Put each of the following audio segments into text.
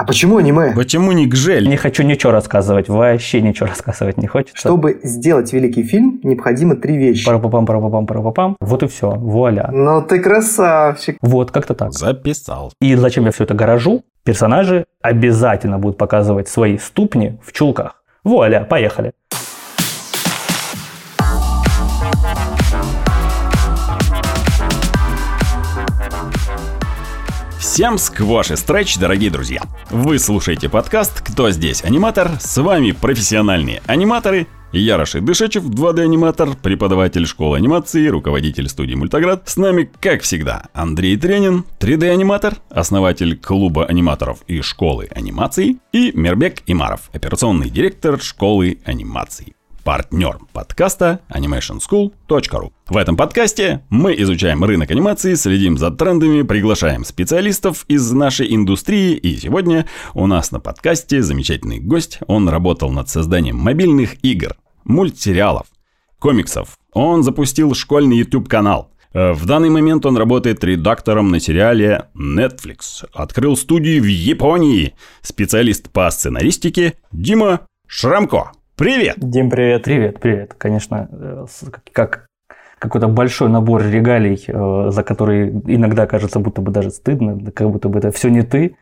А почему аниме? Почему не гжель? Не хочу ничего рассказывать, вообще ничего рассказывать не хочется. Чтобы сделать великий фильм, необходимо три вещи. Парапапам, парапапам, парапапам. Вот и все, вуаля. Ну ты красавчик. Вот, как-то так. Записал. И зачем я все это гаражу? Персонажи обязательно будут показывать свои ступни в чулках. Вуаля, поехали. Всем сквош и стретч, дорогие друзья! Вы слушаете подкаст «Кто здесь аниматор?» С вами профессиональные аниматоры я Рашид Дышечев, 2D-аниматор, преподаватель школы анимации, руководитель студии Мультоград. С нами, как всегда, Андрей Тренин, 3D-аниматор, основатель клуба аниматоров и школы анимации, и Мербек Имаров, операционный директор школы анимации партнер подкаста animationschool.ru. В этом подкасте мы изучаем рынок анимации, следим за трендами, приглашаем специалистов из нашей индустрии. И сегодня у нас на подкасте замечательный гость. Он работал над созданием мобильных игр, мультсериалов, комиксов. Он запустил школьный YouTube-канал. Э, в данный момент он работает редактором на сериале Netflix. Открыл студию в Японии. Специалист по сценаристике Дима Шрамко. Привет! Дим, привет. Привет, привет. Конечно, э, как какой-то большой набор регалий, э, за которые иногда кажется, будто бы даже стыдно, как будто бы это все не ты.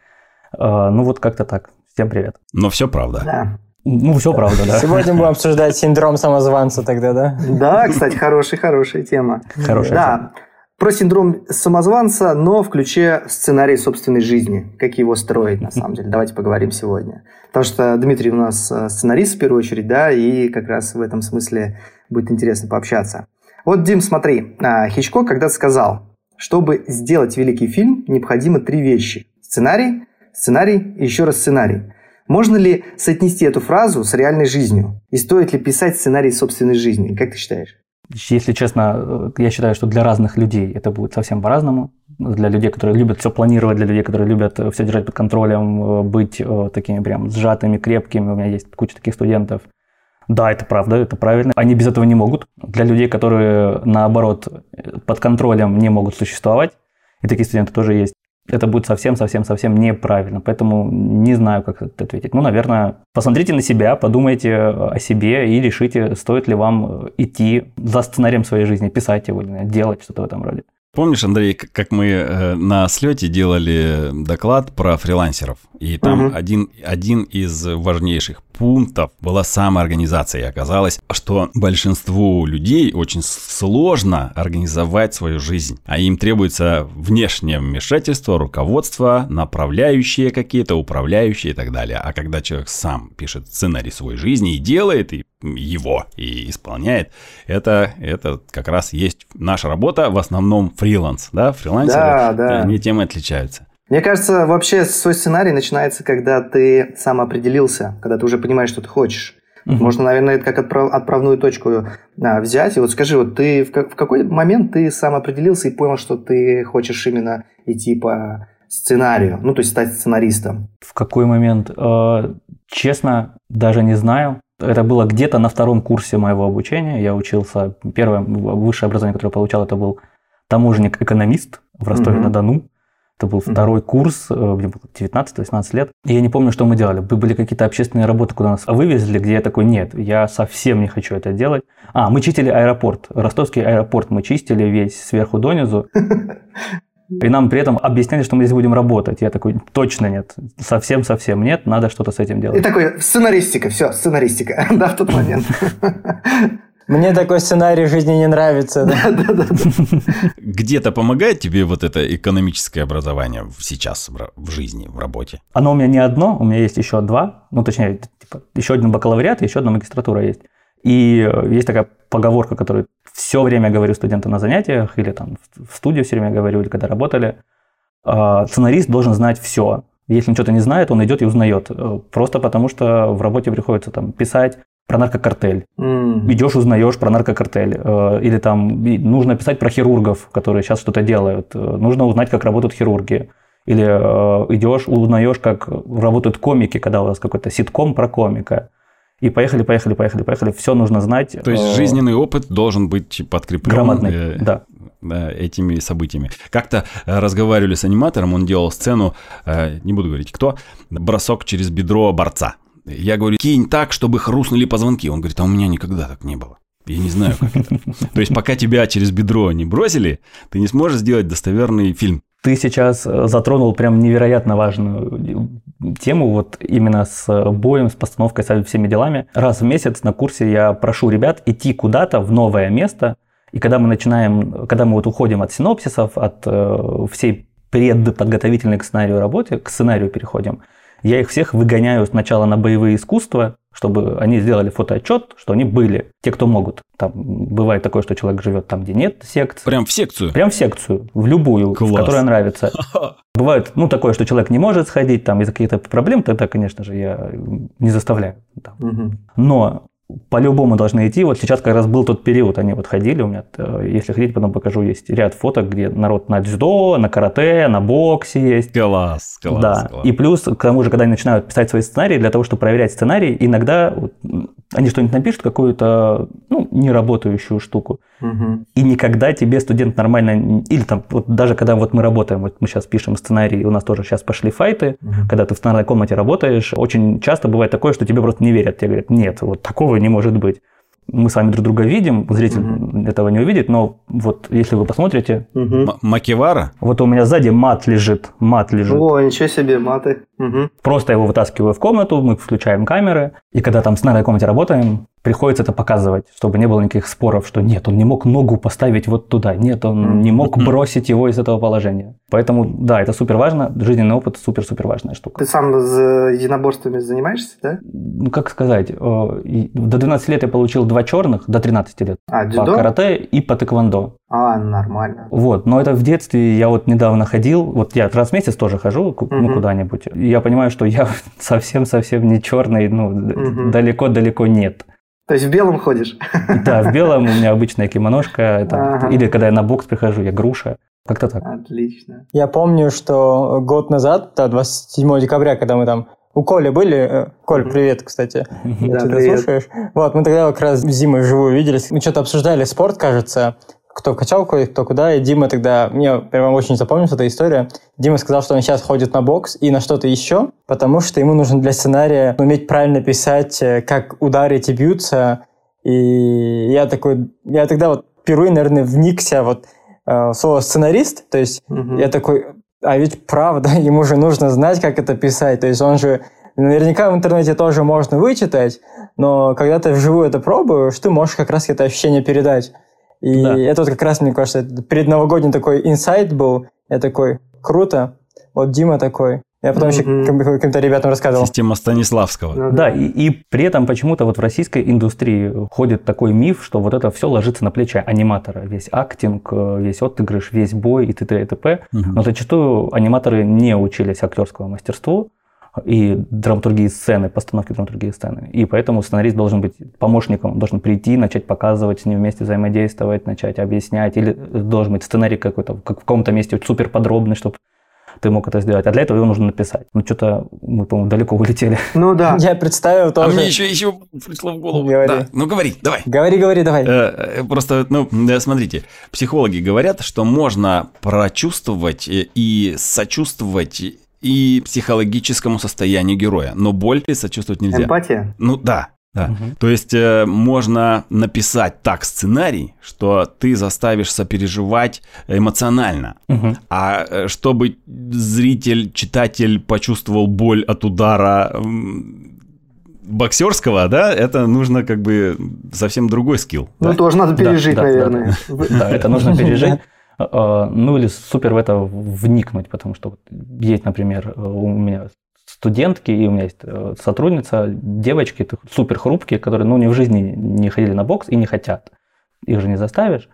Э, ну вот как-то так. Всем привет. Но все правда. Да. Ну, все правда, да. Сегодня будем обсуждать синдром самозванца тогда, да? Да, кстати, хорошая, хорошая тема. Хорошая да. тема. Про синдром самозванца, но в ключе сценарий собственной жизни. Как его строить, на самом деле. Давайте поговорим сегодня. Потому что Дмитрий у нас э, сценарист в первую очередь, да, и как раз в этом смысле будет интересно пообщаться. Вот, Дим, смотри, а, Хичкок когда-то сказал, чтобы сделать великий фильм, необходимо три вещи. Сценарий, сценарий и еще раз сценарий. Можно ли соотнести эту фразу с реальной жизнью? И стоит ли писать сценарий собственной жизни? Как ты считаешь? Если честно, э, я считаю, что для разных людей это будет совсем по-разному. Для людей, которые любят все планировать, для людей, которые любят э, все держать под контролем, э, быть такими прям сжатыми, крепкими. У меня есть куча таких студентов. Да, это правда, это правильно. Они без этого не могут. Для людей, которые, наоборот, под контролем не могут существовать, и такие студенты тоже есть, это будет совсем-совсем-совсем неправильно. Поэтому не знаю, как это ответить. Ну, наверное, посмотрите на себя, подумайте о себе и решите, стоит ли вам идти за сценарием своей жизни, писать его, делать что-то в этом роде. Помнишь, Андрей, как мы э, на слете делали доклад про фрилансеров? И там угу. один, один из важнейших пунктов была самоорганизация. И оказалось, что большинству людей очень сложно организовать свою жизнь. А им требуется внешнее вмешательство, руководство, направляющие какие-то, управляющие и так далее. А когда человек сам пишет сценарий своей жизни и делает и его и исполняет, это, это как раз есть наша работа, в основном фриланс. Да, фрилансеры, да, да. они тем и отличаются. Мне кажется, вообще свой сценарий начинается, когда ты сам определился, когда ты уже понимаешь, что ты хочешь. Угу. Можно, наверное, это как отправ, отправную точку а, взять. И вот скажи, вот ты в, в какой момент ты сам определился и понял, что ты хочешь именно идти по сценарию, ну, то есть стать сценаристом? В какой момент? Э, честно, даже не знаю. Это было где-то на втором курсе моего обучения. Я учился, первое высшее образование, которое я получал, это был таможенник-экономист в Ростове-на-Дону. Угу. Это был второй курс, э, мне было 19-18 лет. И я не помню, что мы делали. Были какие-то общественные работы, куда нас вывезли, где я такой, нет, я совсем не хочу это делать. А, мы чистили аэропорт. Ростовский аэропорт мы чистили весь сверху донизу. И нам при этом объясняли, что мы здесь будем работать. Я такой, точно нет, совсем-совсем нет, надо что-то с этим делать. И такой, сценаристика, все, сценаристика, да, в тот момент. Мне такой сценарий в жизни не нравится. Да, Где-то помогает тебе вот это экономическое образование сейчас в жизни, в работе? Оно у меня не одно, у меня есть еще два. Ну, точнее, типа, еще один бакалавриат и еще одна магистратура есть. И э, есть такая поговорка, которую все время говорю студентам на занятиях, или там в студии все время говорю, или когда работали. А, сценарист должен знать все. Если он что-то не знает, он идет и узнает. Э, просто потому, что в работе приходится там писать про наркокартель. Mm. Идешь, узнаешь про наркокартель. Э, или там нужно писать про хирургов, которые сейчас что-то делают. Э, нужно узнать, как работают хирурги. Или э, идешь, узнаешь, как работают комики, когда у вас какой-то ситком про комика. И поехали, поехали, поехали, поехали. Все нужно знать. То есть жизненный опыт должен быть подкреплен. Грамотный, да. да, этими событиями. Как-то разговаривали с аниматором, он делал сцену, э, не буду говорить кто, бросок через бедро борца. Я говорю, кинь так, чтобы хрустнули позвонки. Он говорит, а у меня никогда так не было. Я не знаю, как это. То есть, пока тебя через бедро не бросили, ты не сможешь сделать достоверный фильм. Ты сейчас э, затронул прям невероятно важную тему, вот именно с боем, с постановкой, со всеми делами. Раз в месяц на курсе я прошу ребят идти куда-то в новое место, и когда мы начинаем, когда мы вот уходим от синопсисов, от э, всей предподготовительной к сценарию работы, к сценарию переходим, я их всех выгоняю сначала на боевые искусства, чтобы они сделали фотоотчет, что они были, те, кто могут. Там бывает такое, что человек живет там, где нет секции. Прям в секцию? Прям в секцию, в любую, Класс. в которая нравится. Бывает, ну, такое, что человек не может сходить там из-за каких-то проблем, тогда, конечно же, я не заставляю. Угу. Но по-любому должны идти. Вот сейчас как раз был тот период, они вот ходили, у меня, э, если хотите, потом покажу, есть ряд фоток, где народ на дзюдо, на карате, на боксе есть. Класс, класс, да. класс. И плюс, к тому же, когда они начинают писать свои сценарии, для того, чтобы проверять сценарий, иногда они что-нибудь напишут, какую-то ну, неработающую штуку, угу. и никогда тебе студент нормально, или там, вот даже когда вот мы работаем, вот мы сейчас пишем сценарий, у нас тоже сейчас пошли файты, угу. когда ты в сценарной комнате работаешь, очень часто бывает такое, что тебе просто не верят, тебе говорят, нет, вот такого не может быть мы с вами друг друга видим, зритель угу. этого не увидит, но вот если вы посмотрите... Угу. Макевара? Вот у меня сзади мат лежит, мат лежит. О, ничего себе, маты. Угу. Просто его вытаскиваю в комнату, мы включаем камеры, и когда там с сценарной комнате работаем, приходится это показывать, чтобы не было никаких споров, что нет, он не мог ногу поставить вот туда, нет, он не мог бросить его из этого положения. Поэтому, да, это супер важно, жизненный опыт супер-супер важная штука. Ты сам с единоборствами занимаешься, да? Ну, как сказать, до 12 лет я получил два черных, до 13 лет. А, дзюдо? По карате и по тэквондо. А, нормально. Вот, но это в детстве я вот недавно ходил, вот я раз в месяц тоже хожу, ну, куда-нибудь. И я понимаю, что я совсем-совсем не черный, ну, далеко-далеко нет. То есть в белом ходишь? Да, в белом у меня обычная кимоножка. ага. Или когда я на бокс прихожу, я груша. Как-то так. Отлично. Я помню, что год назад, 27 декабря, когда мы там у Коли были. Э, Коль, привет, кстати. Да, привет. слушаешь. Вот, мы тогда как раз зимой вживую виделись. Мы что-то обсуждали спорт, кажется кто в качалку, кто куда. И Дима тогда, мне прямо очень запомнилась эта история. Дима сказал, что он сейчас ходит на бокс и на что-то еще, потому что ему нужно для сценария уметь правильно писать, э, как удары эти бьются. И я такой, я тогда вот впервые, наверное, вникся вот э, слово сценарист, то есть угу. я такой, а ведь правда, ему же нужно знать, как это писать, то есть он же Наверняка в интернете тоже можно вычитать, но когда ты вживую это пробуешь, ты можешь как раз это ощущение передать. И да. это вот как раз, мне кажется, предновогодний такой инсайт был. Я такой, круто. Вот Дима такой. Я потом mm-hmm. еще каким-то ребятам рассказывал. Система Станиславского. Ну, да, и, и при этом почему-то вот в российской индустрии ходит такой миф, что вот это все ложится на плечи аниматора. Весь актинг, весь отыгрыш, весь бой и т.д. и т.п. Mm-hmm. Но зачастую аниматоры не учились актерскому мастерству и драматургии сцены, постановки драматургии сцены. И поэтому сценарист должен быть помощником, должен прийти, начать показывать, с ним вместе взаимодействовать, начать объяснять, или должен быть сценарий какой-то, как в каком-то месте супер подробный, чтобы ты мог это сделать. А для этого его нужно написать. Ну, что-то мы, по-моему, далеко улетели. Ну да. Я представил тоже. А мне еще, еще пришло в голову. Говори. Да. Ну, говори, давай. Говори, говори, давай. Э, просто, ну, смотрите, психологи говорят, что можно прочувствовать и сочувствовать и психологическому состоянию героя. Но боль сочувствовать нельзя. Эмпатия? Ну да, да. Угу. То есть э, можно написать так сценарий, что ты заставишь сопереживать эмоционально. Угу. А э, чтобы зритель, читатель почувствовал боль от удара э, боксерского, да, это нужно как бы совсем другой скилл. Ну, да? тоже надо пережить, да, наверное. Да, это нужно пережить. А, ну или супер в это вникнуть, потому что есть, например, у меня студентки, и у меня есть э, сотрудница, девочки супер хрупкие, которые ну, ни в жизни не ходили на бокс и не хотят. Их же не заставишь.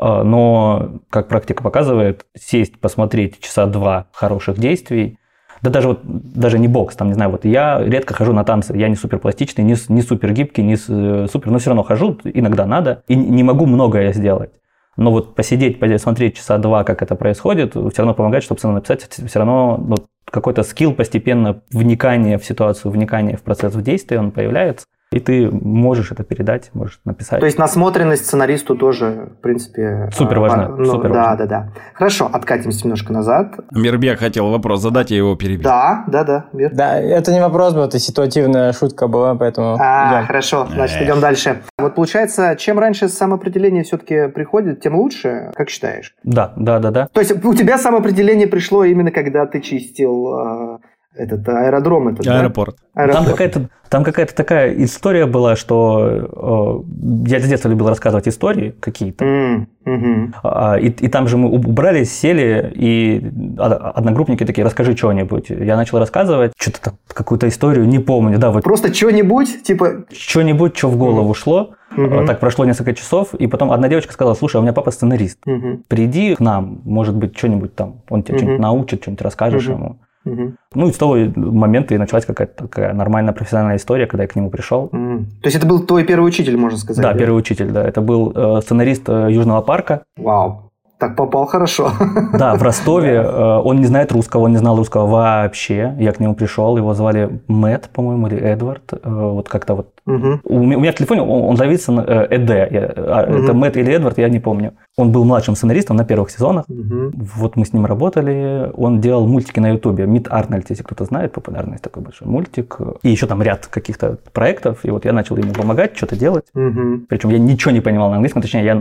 Но, как практика показывает, сесть, посмотреть часа два хороших действий, да даже вот даже не бокс, там, не знаю, вот я редко хожу на танцы, я не супер пластичный, не, не супер гибкий, не э, супер, но все равно хожу, иногда надо, и не могу многое сделать. Но вот посидеть, посмотреть часа два, как это происходит, все равно помогает, чтобы сцену написать, все равно ну, какой-то скилл постепенно, вникание в ситуацию, вникание в процесс в действии, он появляется. И ты можешь это передать, можешь написать. То есть насмотренность сценаристу тоже, в принципе... Супер важно. Ну, супер да, важно. да, да. Хорошо, откатимся немножко назад. Мирбек хотел вопрос задать, я его перебил. Да, да, да. Мир. Да, это не вопрос был, это ситуативная шутка была, поэтому А, идем. хорошо, значит, Эх. идем дальше. Вот получается, чем раньше самоопределение все-таки приходит, тем лучше, как считаешь? Да, да, да, да. То есть у тебя самоопределение пришло именно когда ты чистил э, этот аэродром, этот, да? Аэропорт. Там Аэропорт. какая-то, там какая-то такая история была, что э, я с детства любил рассказывать истории какие-то. М, мгм. А, И, и там же мы убрали, сели, и одногруппники такие, расскажи что-нибудь. Я начал рассказывать, что-то там, какую-то историю, не помню, да, вот Просто что-нибудь, типа... что-нибудь, что в голову шло. Мгм. Так прошло несколько часов, и потом одна девочка сказала, слушай, а у меня папа сценарист. Мгм, Приди к нам, может быть, что-нибудь там, он тебе Мгм. что-нибудь научит, что-нибудь расскажешь Мгм. ему. Мгм, Ну и с того момента и началась какая-то такая нормальная профессиональная история, когда я к нему пришел. м. То есть это был твой первый учитель, можно сказать? Да, первый учитель, да. Это был э, сценарист э, Южного парка. Вау. Так попал хорошо. Да, в Ростове. Э, он не знает русского, он не знал русского вообще. Я к нему пришел, его звали Мэтт, по-моему, или Эдвард. Э, вот как-то вот. У меня, в телефоне он, он зовется на, э, Эд. А. Это Мэтт или Эдвард, я не помню. Он был младшим сценаристом на первых сезонах. Вот мы с ним работали. Он делал мультики на Ютубе. Мид Арнольд, если кто-то знает, популярный такой большой мультик. И еще там ряд каких-то проектов. И вот я начал ему помогать, что-то делать. Причем я ничего не понимал на английском, точнее, я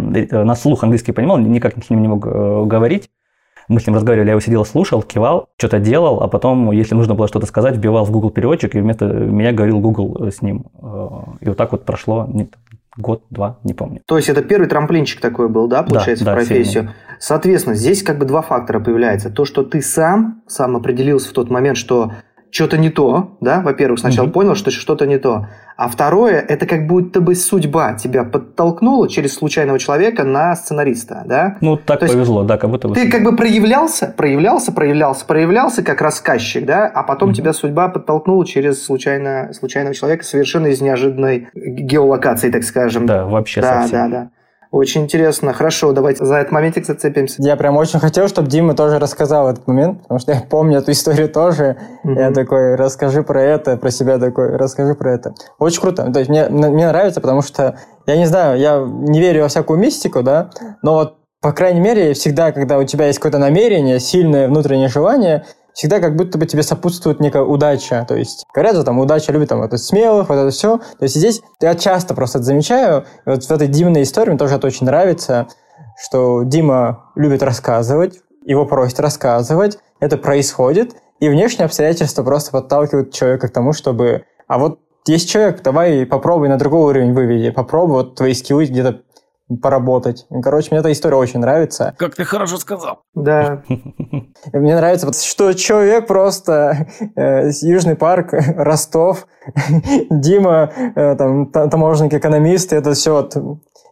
на слух английский понимал, никак с ним не мог э, говорить. Мы с ним разговаривали, я его сидел, слушал, кивал, что-то делал, а потом, если нужно было что-то сказать, вбивал в Google переводчик, и вместо меня говорил Google э, с ним. Э, И вот так вот прошло год-два, не помню. То есть это первый трамплинчик такой был, да, получается, да, в профессию. Соответственно, здесь как бы два фактора появляется. То, что ты сам, сам определился в тот момент, что что-то не то, да, во-первых, сначала Мгм. понял, что что-то не то. А второе, это как будто бы судьба тебя подтолкнула через случайного человека на сценариста, да? Ну, так То повезло, да, как будто бы. Ты как бы проявлялся, проявлялся, проявлялся, проявлялся как рассказчик, да, а потом Мгм. тебя судьба подтолкнула через случайно, случайного человека совершенно из неожиданной геолокации, так скажем. Да, вообще да, совсем. да, да. Очень интересно. Хорошо, давайте за этот моментик зацепимся. Я прям очень хотел, чтобы Дима тоже рассказал этот момент, потому что я помню эту историю тоже. Мгм. Я такой, расскажи про это, про себя такой, расскажи про это. Очень круто. То есть мне, мне нравится, потому что, я не знаю, я не верю во всякую мистику, да, но вот, по крайней мере, всегда, когда у тебя есть какое-то намерение, сильное внутреннее желание, всегда как будто бы тебе сопутствует некая удача. То есть, говорят же, там, удача любит там, это смелых, вот это все. То есть здесь я часто просто это замечаю. И вот в этой Диминой истории мне тоже это очень нравится, что Дима любит рассказывать, его просят рассказывать, это происходит, и внешние обстоятельства просто подталкивают человека к тому, чтобы... А вот есть человек, давай попробуй на другой уровень выведи, попробуй вот твои скиллы где-то поработать. Короче, мне эта история очень нравится. Как ты хорошо сказал. Да. Мне нравится, что человек просто э, Южный парк, Ростов, Дима, э, там, та- таможенник, экономист, и это все. Вот.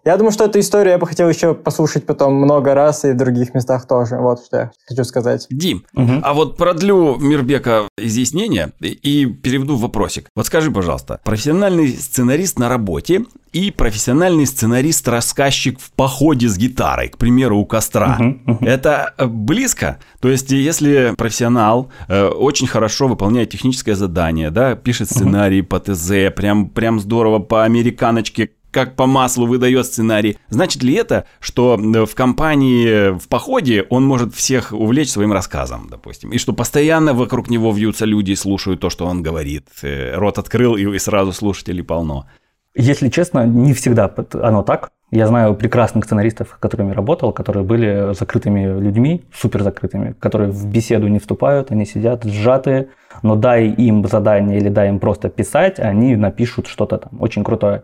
Я думаю, что эту историю я бы хотел еще послушать потом много раз и в других местах тоже. Вот что я хочу сказать. Дим, Мгм. а вот продлю Мирбека изъяснение и- и переведу в вопросик. Вот скажи, пожалуйста, профессиональный сценарист на работе и профессиональный сценарист-рассказчик в походе с гитарой, к примеру, у костра. Мгм. Это э, близко? То есть, если профессионал э, очень хорошо выполняет техническое задание, да, пишет сценарий по ТЗ, прям, прям здорово по американочке, как по маслу выдает сценарий. Значит ли это, что э, в компании в походе он может всех увлечь своим рассказом, допустим, и что постоянно вокруг него вьются люди и слушают то, что он говорит, Э, рот открыл и, сразу слушателей полно. Если честно, не всегда оно так. Я знаю прекрасных сценаристов, с которыми работал, которые были закрытыми людьми, супер закрытыми, которые в беседу не вступают, они сидят сжатые, но дай им задание или дай им просто писать, они напишут что-то там очень крутое.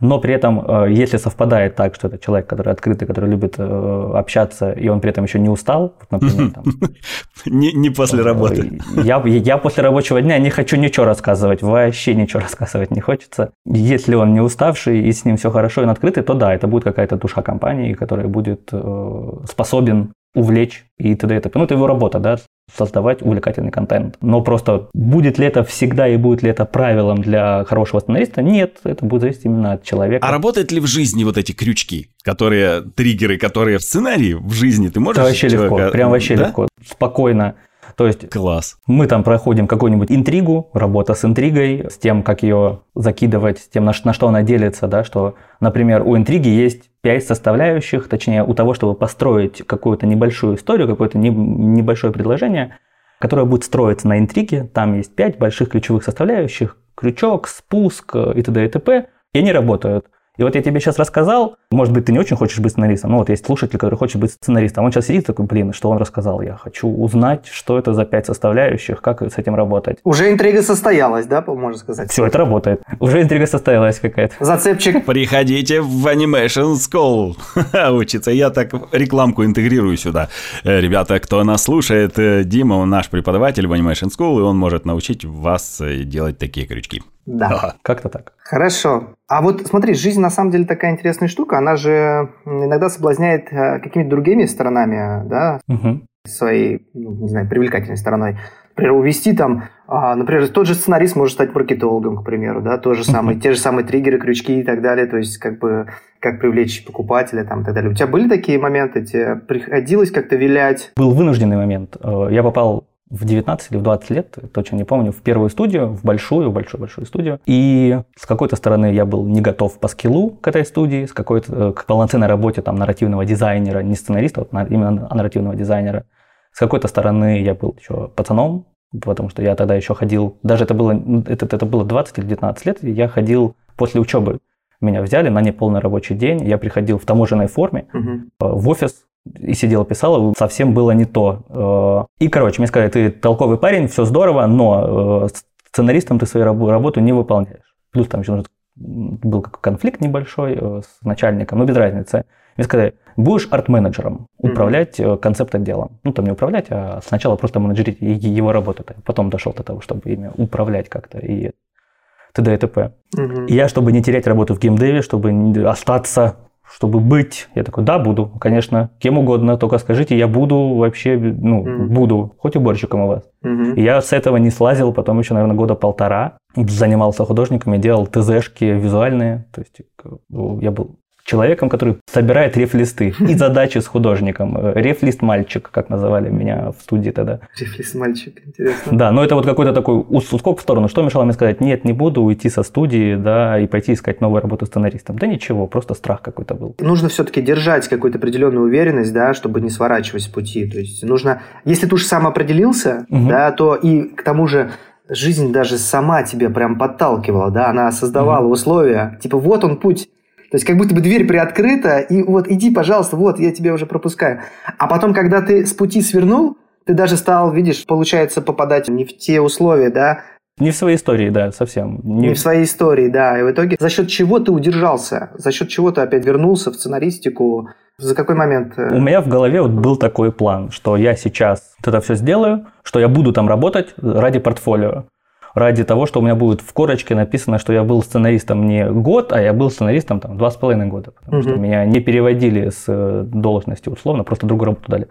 Но при этом, э, если совпадает так, что это человек, который открытый, который любит э, общаться, и он при этом еще не устал, вот, например, там, Не, не после работы. я, я после рабочего дня не хочу ничего рассказывать, вообще ничего рассказывать не хочется. Если он не уставший и с ним все хорошо, и он открытый, то да, это будет какая-то душа компании, которая будет э, способен увлечь и т.д. и т.п. Ну, это его работа, да, создавать увлекательный контент. Но просто будет ли это всегда и будет ли это правилом для хорошего сценариста? Нет, это будет зависеть именно от человека. А работают ли в жизни вот эти крючки, которые, триггеры, которые в сценарии, в жизни ты можешь Это вообще легко, человека- прям вообще да? легко. Спокойно То есть Класс. мы там проходим какую-нибудь интригу, работа с интригой, с тем, как ее закидывать, с тем, на, на что она делится, да, что, например, у интриги есть пять составляющих, точнее, у того, чтобы построить какую-то небольшую историю, какое-то не- небольшое предложение, которое будет строиться на интриге, там есть пять больших ключевых составляющих, крючок, спуск э, и т.д. и т.п., и они работают. И вот я тебе сейчас рассказал, может быть, ты не очень хочешь быть сценаристом, но вот есть слушатель, который хочет быть сценаристом, он сейчас сидит такой, блин, что он рассказал, я хочу узнать, что это за пять составляющих, как с этим работать. Уже интрига состоялась, да, можно сказать? Все, это работает. Уже интрига состоялась какая-то. Зацепчик. Приходите в Animation School учиться. Я так рекламку интегрирую сюда. Э, Ребята, кто нас слушает, э, Дима, он наш преподаватель в Animation School, и он может научить вас э, делать такие крючки. Да. Как-то так. Хорошо. А вот смотри, жизнь на самом деле такая интересная штука. Она же иногда соблазняет э, какими-то другими сторонами, да, Мгм. своей, ну, не знаю, привлекательной стороной. Например, увести там, а, например, тот же сценарист может стать маркетологом, к примеру, да, то же самое, те же самые триггеры, крючки и так далее, то есть как бы как привлечь покупателя там и так далее. У тебя были такие моменты, тебе приходилось как-то вилять? Был вынужденный момент. Э, Я попал в 19 или в 20 лет, точно не помню, в первую студию, в большую, большую-большую студию. И с какой-то стороны я был не готов по скиллу к этой студии, с какой-то э, к полноценной работе там нарративного дизайнера, не сценариста, на- именно нарративного дизайнера. С какой-то стороны я был еще пацаном, потому что я тогда еще ходил, даже это было, это, это было 20 или 19 лет, я ходил после учебы. Меня взяли на неполный рабочий день, я приходил в таможенной форме, э, в офис и сидел, писал, совсем было не то. Э, И, короче, мне сказали, ты толковый парень, все здорово, но э, сценаристом ты свою рабо- работу не выполняешь. Плюс там еще был как конфликт небольшой э, с начальником, но без разницы. Мне сказали, будешь арт-менеджером, управлять э, концепт-отделом. Ну, там не управлять, а сначала просто менеджерить его работу. Потом дошел до того, чтобы ими управлять как-то и т.д. и т.п. Мгм. И я, чтобы не терять работу в геймдеве, чтобы остаться, чтобы быть, я такой, да, буду, конечно, кем угодно, только скажите, я буду вообще, ну, Мгм. буду, хоть уборщиком у вас. Мгм. И я с этого не слазил, потом еще, наверное, года полтора занимался художниками, делал ТЗшки визуальные, то есть э, я был человеком, который собирает рефлисты и задачи с художником. Э, Рефлист-мальчик, как называли меня в студии тогда. Рефлекс мальчик, интересно. Да, но это вот какой-то такой ус- ускок в сторону. Что мешало мне сказать, нет, не буду уйти со студии, да, и пойти искать новую работу сценаристом? Да ничего, просто страх какой-то был. Нужно все-таки держать какую-то определенную уверенность, да, чтобы не сворачивать с пути. То есть нужно, если ты уж сам определился, Мгм. да, то и к тому же жизнь даже сама тебя прям подталкивала, да, она создавала условия, типа вот он путь. То есть как будто бы дверь приоткрыта, и вот иди, пожалуйста, вот я тебя уже пропускаю. А потом, когда ты с пути свернул, ты даже стал, видишь, получается, попадать не в те условия, да, Не в своей истории, да, совсем. не в своей истории, да. И в итоге за счет чего ты удержался, за счет чего ты опять вернулся в сценаристику, за какой момент? э, У меня в голове вот был такой план, что я сейчас вот это все сделаю, что я буду там работать ради портфолио. Ради того, что у меня будет в корочке написано, что я был сценаристом не год, а я был сценаристом там два с половиной года. Потому что Мгм. меня не переводили с э, должности условно, просто другую работу дали.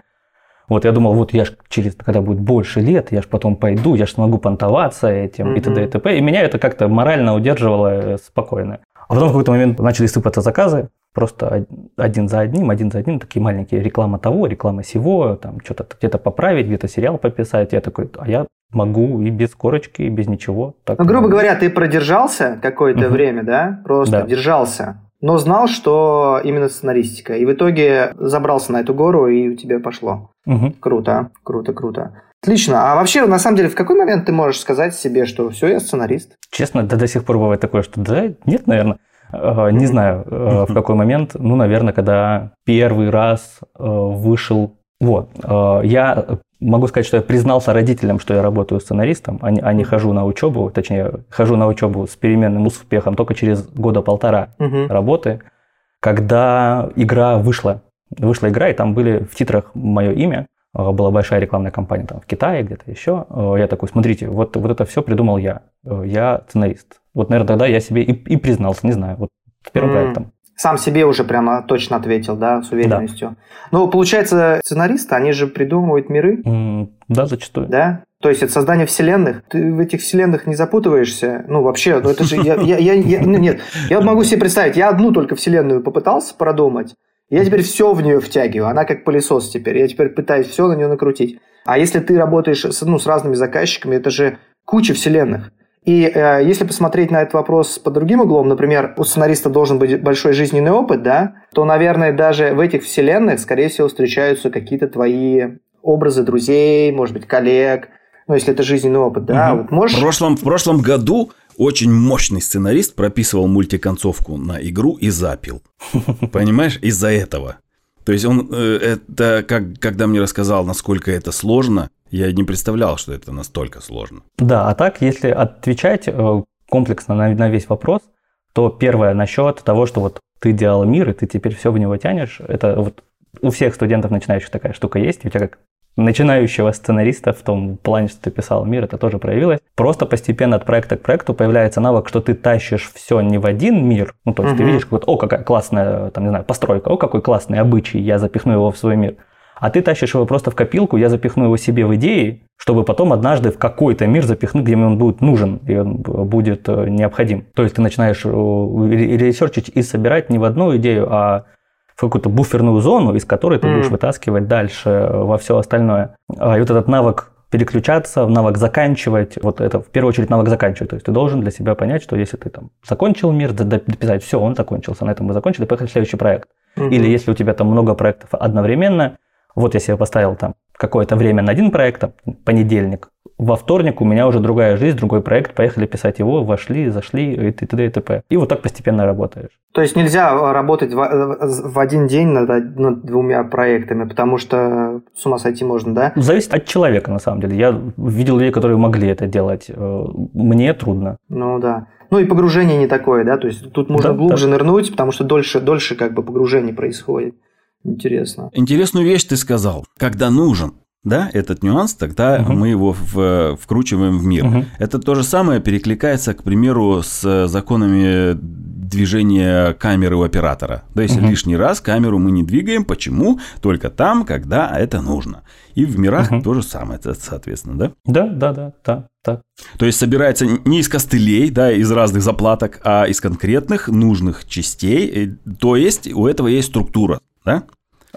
Вот я думал, вот я ж через, когда будет больше лет, я ж потом пойду, я ж смогу понтоваться этим и т.д. и т.п. И меня это как-то морально удерживало э, спокойно. А потом в какой-то момент начали сыпаться заказы, просто од- один за одним, один за одним, такие маленькие, реклама того, реклама сего, там что-то где-то поправить, где-то сериал пописать. Я такой, а я могу и без корочки, и без ничего. Так, Ну, грубо говоря, ты продержался какое-то Мгм. время, да? Просто Да. держался. Но знал, что именно сценаристика. И в итоге забрался на эту гору, и у тебя пошло. Мгм. Круто, круто, круто. Отлично. А вообще, на самом деле, в какой момент ты можешь сказать себе, что все, я сценарист? Честно, да до сих пор бывает такое, что да, нет, наверное. Э, Не знаю, э, в какой момент. Ну, наверное, когда первый раз э, вышел... Вот. Я могу сказать, что я признался родителям, что я работаю сценаристом, а не, а не хожу на учебу. Точнее, хожу на учебу с переменным успехом только через года полтора работы, когда игра вышла. Вышла игра, и там были в титрах мое имя. Была большая рекламная кампания там в Китае, где-то еще. Я такой, смотрите, вот, вот это все придумал я. Я сценарист. Вот, наверное, тогда я себе и, и признался, не знаю, вот первым М. проектом. Сам себе уже прямо точно ответил, да, с уверенностью. Ну, получается, сценаристы, они же придумывают миры, М, Да, зачастую. да? То есть это создание вселенных. Ты в этих вселенных не запутываешься. Ну, вообще, ну это же... Я, я, я- я- ну, нет, я могу себе представить, я одну только вселенную попытался продумать, я теперь все в нее втягиваю. Она как пылесос теперь. Я теперь пытаюсь все на нее накрутить. А если ты работаешь с, ну, с разными заказчиками, это же куча вселенных. И э, если посмотреть на этот вопрос под другим углом, например, у сценариста должен быть большой жизненный опыт, да, то, наверное, даже в этих вселенных, скорее всего, встречаются какие-то твои образы друзей, может быть, коллег, ну, если это жизненный опыт, да. Угу. Вот можешь... в, прошлом, в прошлом году очень мощный сценарист прописывал мультиконцовку на игру и запил. Понимаешь, из-за этого. То есть он э, это как когда мне рассказал, насколько это сложно, я не представлял, что это настолько сложно. Да, а так, если отвечать э, комплексно на, на весь вопрос, то первое насчет того, что вот ты делал мир, и ты теперь все в него тянешь, это вот у всех студентов начинающих такая штука есть, у тебя как начинающего сценариста в том плане, что ты писал мир, это тоже проявилось. Просто постепенно от проекта к проекту появляется навык, что ты тащишь все не в один мир. Ну, то есть угу. ты видишь, какой-то, о, какая классная, там, не знаю, постройка, о, какой классный обычай, я запихну его в свой мир. А ты тащишь его просто в копилку, я запихну его себе в идеи, чтобы потом однажды в какой-то мир запихнуть, где он будет нужен и он будет э, необходим. То есть ты начинаешь э, ресерчить и собирать не в одну идею, а в какую-то буферную зону, из которой ты mm. будешь вытаскивать дальше э, во все остальное. А, и вот этот навык переключаться, навык заканчивать, вот это в первую очередь навык заканчивать. То есть ты должен для себя понять, что если ты там закончил мир, дописать, все, он закончился, на этом мы закончили, поехали в следующий проект. Mm-hmm. Или если у тебя там много проектов одновременно, вот я себе поставил там какое-то время на один проект, там, понедельник, во вторник у меня уже другая жизнь, другой проект, поехали писать его, вошли, зашли, и т.д. и т.п. И вот так постепенно работаешь. То есть нельзя работать в, в один день над, над двумя проектами, потому что с ума сойти можно, да? Зависит от человека, на самом деле. Я видел людей, которые могли это делать. Э, мне трудно. Ну да. Ну и погружение не такое, да, то есть тут можно да, глубже да. нырнуть, потому что дольше, дольше как бы погружение происходит. Интересно. Интересную вещь ты сказал. Когда нужен да, этот нюанс, тогда угу. мы его в, вкручиваем в мир. Угу. Это то же самое перекликается, к примеру, с законами движения камеры у оператора. То есть угу. лишний раз камеру мы не двигаем. Почему? Только там, когда это нужно. И в мирах угу. то же самое, соответственно, да? Да, да, да, да. Так. То есть собирается не из костылей, да, из разных заплаток, а из конкретных нужных частей. То есть у этого есть структура, да?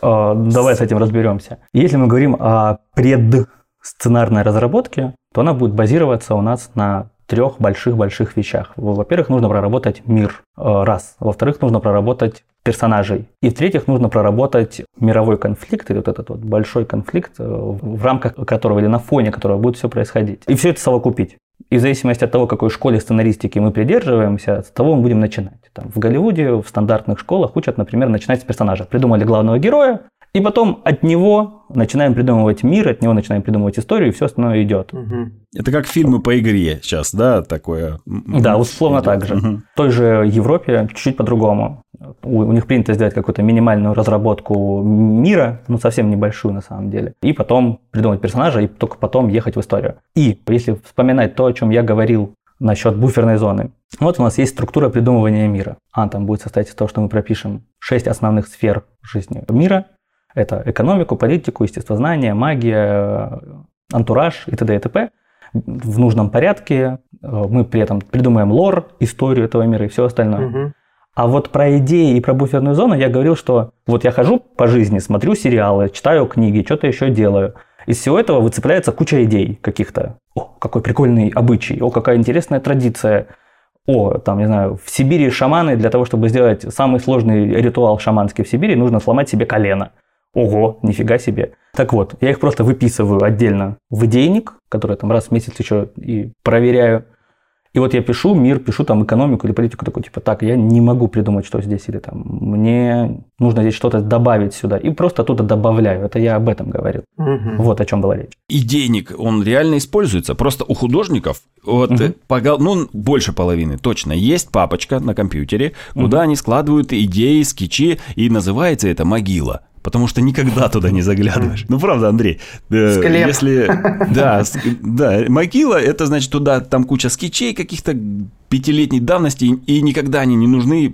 А, давай с этим разберемся. Если мы говорим о предсценарной разработке, то она будет базироваться у нас на трех больших-больших вещах. Во-первых, нужно проработать мир, э, раз. Во-вторых, нужно проработать персонажей. И в-третьих, нужно проработать мировой конфликт, или вот этот вот большой конфликт, э, в рамках которого или на фоне которого будет все происходить. И все это совокупить. И в зависимости от того, какой школе сценаристики мы придерживаемся, с того мы будем начинать. Там, в Голливуде, в стандартных школах учат, например, начинать с персонажа. Придумали главного героя, и потом от него начинаем придумывать мир, от него начинаем придумывать историю, и все остальное идет. Угу. Это как фильмы по игре сейчас, да, такое? Да, условно так же. Угу. В той же Европе чуть-чуть по-другому. У, у них принято сделать какую-то минимальную разработку мира, ну совсем небольшую на самом деле, и потом придумать персонажа, и только потом ехать в историю. И если вспоминать то, о чем я говорил насчет буферной зоны. Вот у нас есть структура придумывания мира. А там будет состоять из того, что мы пропишем шесть основных сфер жизни мира, это экономику, политику, естествознание, магия, антураж и т.д. и т.п. В нужном порядке. Мы при этом придумаем лор, историю этого мира и все остальное. Угу. А вот про идеи и про буферную зону я говорил, что вот я хожу по жизни, смотрю сериалы, читаю книги, что-то еще делаю. Из всего этого выцепляется куча идей каких-то. О, какой прикольный обычай, о, какая интересная традиция. О, там, не знаю, в Сибири шаманы для того, чтобы сделать самый сложный ритуал шаманский в Сибири, нужно сломать себе колено. Ого, нифига себе. Так вот, я их просто выписываю отдельно в идейник, который там раз в месяц еще и проверяю. И вот я пишу мир, пишу там экономику или политику, такой типа, так, я не могу придумать, что здесь, или там, мне нужно здесь что-то добавить сюда. И просто оттуда добавляю. Это я об этом говорил. Угу. Вот о чем была речь. Идейник, он реально используется. Просто у художников, вот, угу. по, ну, больше половины точно, есть папочка на компьютере, куда угу. они складывают идеи, скетчи, и называется это могила потому что никогда туда не заглядываешь. Ну, правда, Андрей. Э, Склеп. Если... Да, да, могила, это значит, туда там куча скетчей каких-то пятилетней давности, и никогда они не нужны,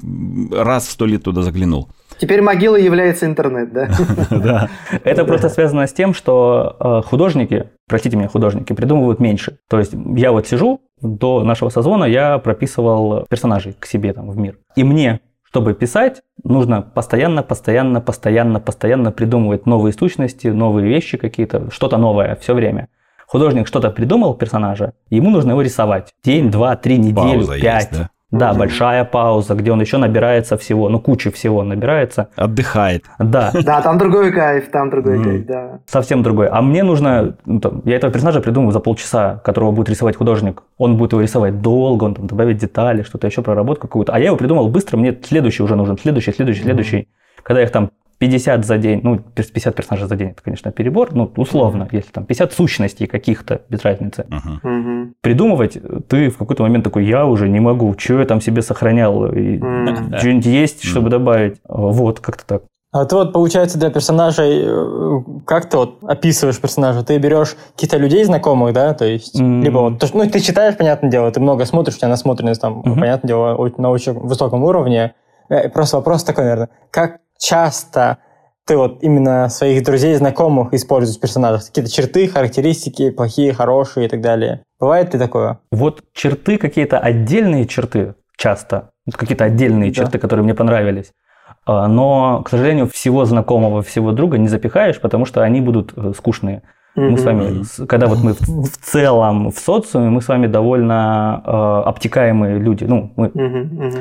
раз в сто лет туда заглянул. Теперь могила является интернет, да? Да. Это просто связано с тем, что э, художники, простите меня, художники, придумывают меньше. То есть я вот сижу, до нашего созвона я прописывал персонажей к себе там в мир. И мне Чтобы писать, нужно постоянно, постоянно, постоянно, постоянно придумывать новые сущности, новые вещи какие-то, что-то новое все время. Художник что-то придумал персонажа, ему нужно его рисовать. День, два, три, неделю, Пауза пять. есть, да? Да, большая пауза, где он еще набирается всего, ну куча всего набирается. Отдыхает. Да, Да, там другой кайф, там другой кайф, да. совсем другой. А мне нужно, ну, я этого персонажа придумаю за полчаса, которого будет рисовать художник. Он будет его рисовать долго, он там добавит детали, что-то еще, проработку какую-то. А я его придумал быстро, мне следующий уже нужен, следующий, следующий, следующий. Когда их там 50 за день, ну, 50 персонажей за день, это, конечно, перебор, ну, условно, если там 50 сущностей каких-то, без разницы. Мгм. Придумывать ты в какой-то момент такой, я уже не могу, что я там себе сохранял, М. что-нибудь есть, чтобы добавить. Вот, как-то так. А ты вот, получается, для персонажей, э, как ты вот описываешь персонажа? Ты берешь каких-то людей знакомых, да? То есть, М. либо вот, ну, ты читаешь, понятное дело, ты много смотришь, у тебя насмотренность там, Мгм. понятное дело, на очень высоком уровне. Э, Просто вопрос такой, наверное, как часто ты вот именно своих друзей, знакомых используешь в персонажах? Какие-то черты, характеристики, плохие, хорошие и так далее. Бывает ли такое? Вот черты, какие-то отдельные черты, часто, вот какие-то отдельные Да. черты, которые мне понравились. А, Но, к сожалению, всего знакомого, всего друга не запихаешь, потому что они будут э, Мы с вами, когда вот мы в, в целом в социуме, мы с вами довольно э, обтекаемые люди. Ну, мы,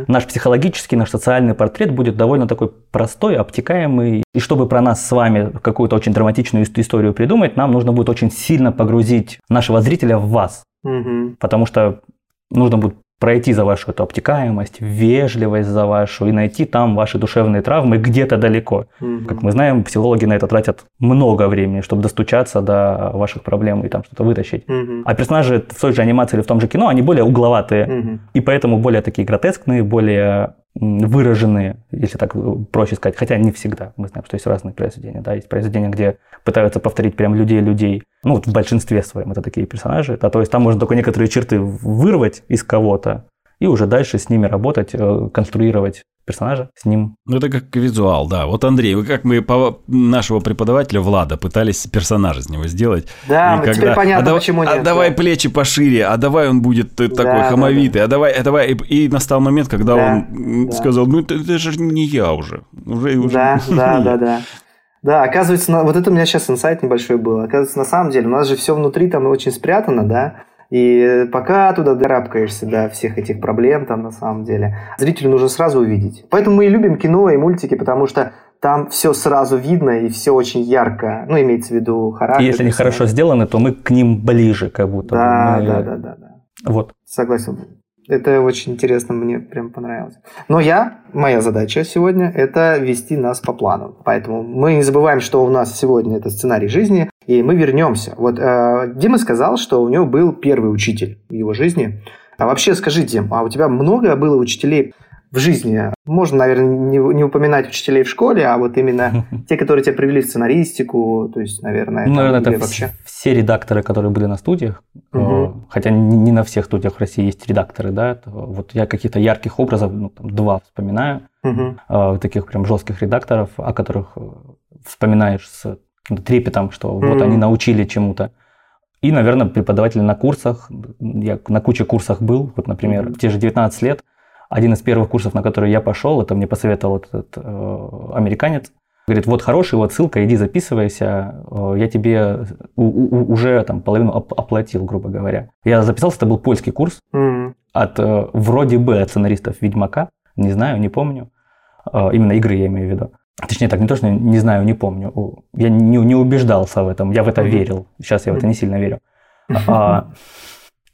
наш психологический, наш социальный портрет будет довольно такой простой, обтекаемый. И чтобы про нас с вами какую-то очень драматичную ис- историю придумать, нам нужно будет очень сильно погрузить нашего зрителя в вас. Потому что нужно будет пройти за вашу эту обтекаемость, вежливость за вашу и найти там ваши душевные травмы где-то далеко. Мгм. Как мы знаем, психологи на это тратят много времени, чтобы достучаться до ваших проблем и там что-то вытащить. Мгм. А персонажи в той же анимации или в том же кино, они более угловатые. Мгм. И поэтому более такие гротескные, более выраженные, если так э, проще сказать. Хотя не всегда. Мы знаем, что есть разные произведения. Да? Есть произведения, где пытаются повторить прям людей-людей. Ну, вот в большинстве своем это такие персонажи. Да? То есть там можно только некоторые черты вырвать из кого-то и уже дальше с ними работать, э, конструировать персонажа с ним. Ну, это как визуал, да. Вот, Андрей, вы как мы по нашего преподавателя Влада пытались персонажа из него сделать. Да, И ну, теперь понятно, а давай, почему а нет. давай да. плечи пошире, а давай он будет э, такой да, хамовитый, а давай, а давай. И, и настал момент, когда Да, он да. сказал, ну это, это же не я уже. Уже, уже Да, да, я». да, да. Да, оказывается, вот это у меня сейчас инсайт небольшой был. Оказывается, на самом деле, у нас же все внутри там очень спрятано, да, и пока туда дорабкаешься до всех этих проблем там на самом деле, зрителю нужно сразу увидеть. Поэтому мы и любим кино и мультики, потому что там все сразу видно и все очень ярко. Ну, имеется в виду характер. И если они хорошо сделаны, то мы к ним ближе, как будто. бы. Да, Мы- да, да, да, да. Вот. Согласен. Это очень интересно, мне прям понравилось. Но я, моя задача сегодня – это вести нас по плану. Поэтому мы не забываем, что у нас сегодня это сценарий жизни, и мы вернемся. Вот э, Дима сказал, что у него был первый учитель в его жизни. А вообще скажи, Дим, а у тебя много было учителей в жизни? Можно, наверное, не, не упоминать учителей в школе, а вот именно те, которые тебя привели в сценаристику, то есть, наверное, Ну, наверное, это вообще. все редакторы, которые были на студиях, э, хотя не, не на всех студиях в России есть редакторы, да, вот я каких-то ярких образов, ну, там, два вспоминаю, э, таких прям жестких редакторов, о которых э, вспоминаешь с трепетом, что вот Мгм. они научили чему-то. И, наверное, преподаватели на курсах, я на куче курсах был, вот, например, в те же 19 лет, один из первых курсов, на который я пошел, это мне посоветовал этот э, американец, Говорит, вот хороший, вот ссылка, иди записывайся, э, я тебе у- у- уже там половину оп- оплатил, грубо говоря. Я записался, это был польский курс Мгм. от э, вроде бы от сценаристов Ведьмака, не знаю, не помню. Э, Именно игры я имею в виду. Точнее так, не то, что не знаю, не помню. Я не, не убеждался в этом, я в это Мгм. верил. Сейчас я в это не сильно верю. А,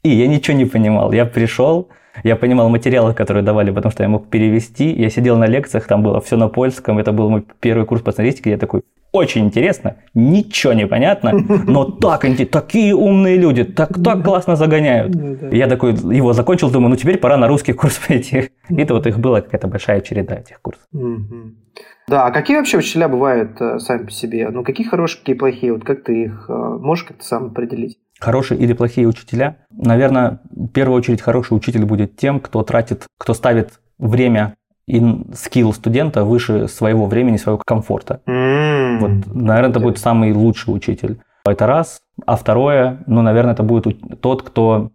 И я ничего не понимал. Я пришел, я понимал материалы, которые давали, потому что я мог перевести. Я сидел на лекциях, там было все на польском. Это был мой первый курс по сценаристике. Я такой, очень интересно, ничего не понятно, но так инте- такие умные люди, так, так классно загоняют. Ну Я такой его закончил, думаю, ну теперь пора на русский курс пойти. И это вот их была какая-то большая череда этих курсов. Да, а какие вообще учителя бывают э, сами по себе? Ну, какие хорошие, какие плохие? Вот как ты их э, можешь как-то сам определить? Хорошие или плохие учителя? Наверное, в первую очередь хороший учитель будет тем, кто тратит, кто ставит время и скилл студента выше своего времени, своего комфорта. Вот, наверное, это будет самый лучший учитель. Это раз. А второе, ну, наверное, это будет тот, кто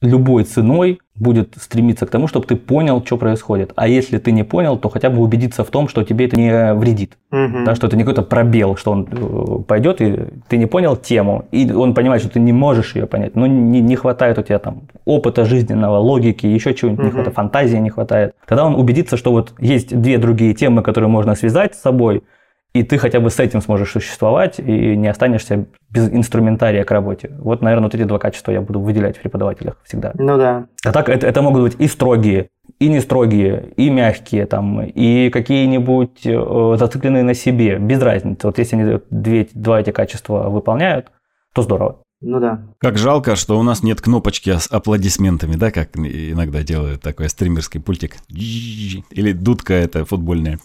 любой ценой будет стремиться к тому, чтобы ты понял, что происходит. А если ты не понял, то хотя бы убедиться в том, что тебе это не вредит. Мгм. Да, что это не какой-то пробел, что он э, пойдет, и ты не понял тему, и он понимает, что ты не можешь ее понять. Ну, не, не хватает у тебя там опыта жизненного, логики, еще чего-нибудь не Мгм. хватает, фантазии не хватает. Тогда он убедится, что вот есть две другие темы, которые можно связать с собой, и ты хотя бы с этим сможешь существовать, и не останешься без инструментария к работе. Вот, наверное, вот эти два качества я буду выделять в преподавателях всегда. Ну да. А так это, это могут быть и строгие, и не строгие, и мягкие, там, и какие-нибудь э, зацикленные на себе, без разницы. Вот если они две, два эти качества выполняют, то здорово. Ну да. Как жалко, что у нас нет кнопочки с аплодисментами, да, как иногда делают такой стримерский пультик. Или дудка это футбольная.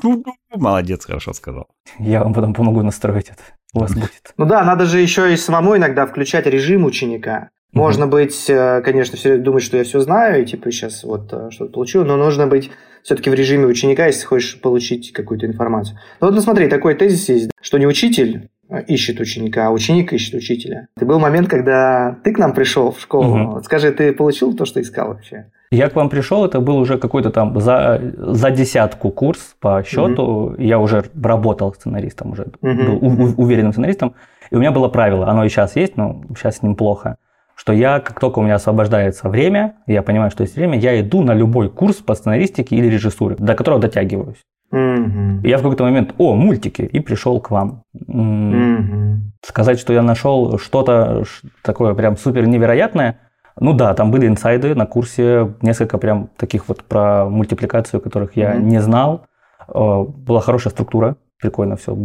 Молодец, хорошо сказал. Я вам потом помогу настроить это. У вас будет. Ну да, надо же еще и самому иногда включать режим ученика. Можно быть, э, конечно, все думать, что я все знаю, и типа сейчас вот э, что-то получил, но нужно быть все-таки в режиме ученика, если хочешь получить какую-то информацию. Ну вот, ну смотри, такой тезис есть, что не учитель ищет ученика, а ученик ищет учителя. И был момент, когда ты к нам пришел в школу. Вот скажи, ты получил то, что искал вообще? Я к вам пришел, это был уже какой-то там за, за десятку курс по счету. Я уже работал сценаристом, уже Мгм. был у- у- уверенным сценаристом. И у меня было правило, оно и сейчас есть, но сейчас с ним плохо, что я, как только у меня освобождается время, я понимаю, что есть время, я иду на любой курс по сценаристике или режиссуре, до которого дотягиваюсь. И я в какой-то момент, о, мультики, и пришел к вам. Мгм. Сказать, что я нашел что-то такое прям супер невероятное, ну да, там были инсайды на курсе, несколько прям таких вот про мультипликацию, которых я Мгм. не знал. Э, Была хорошая структура, прикольно все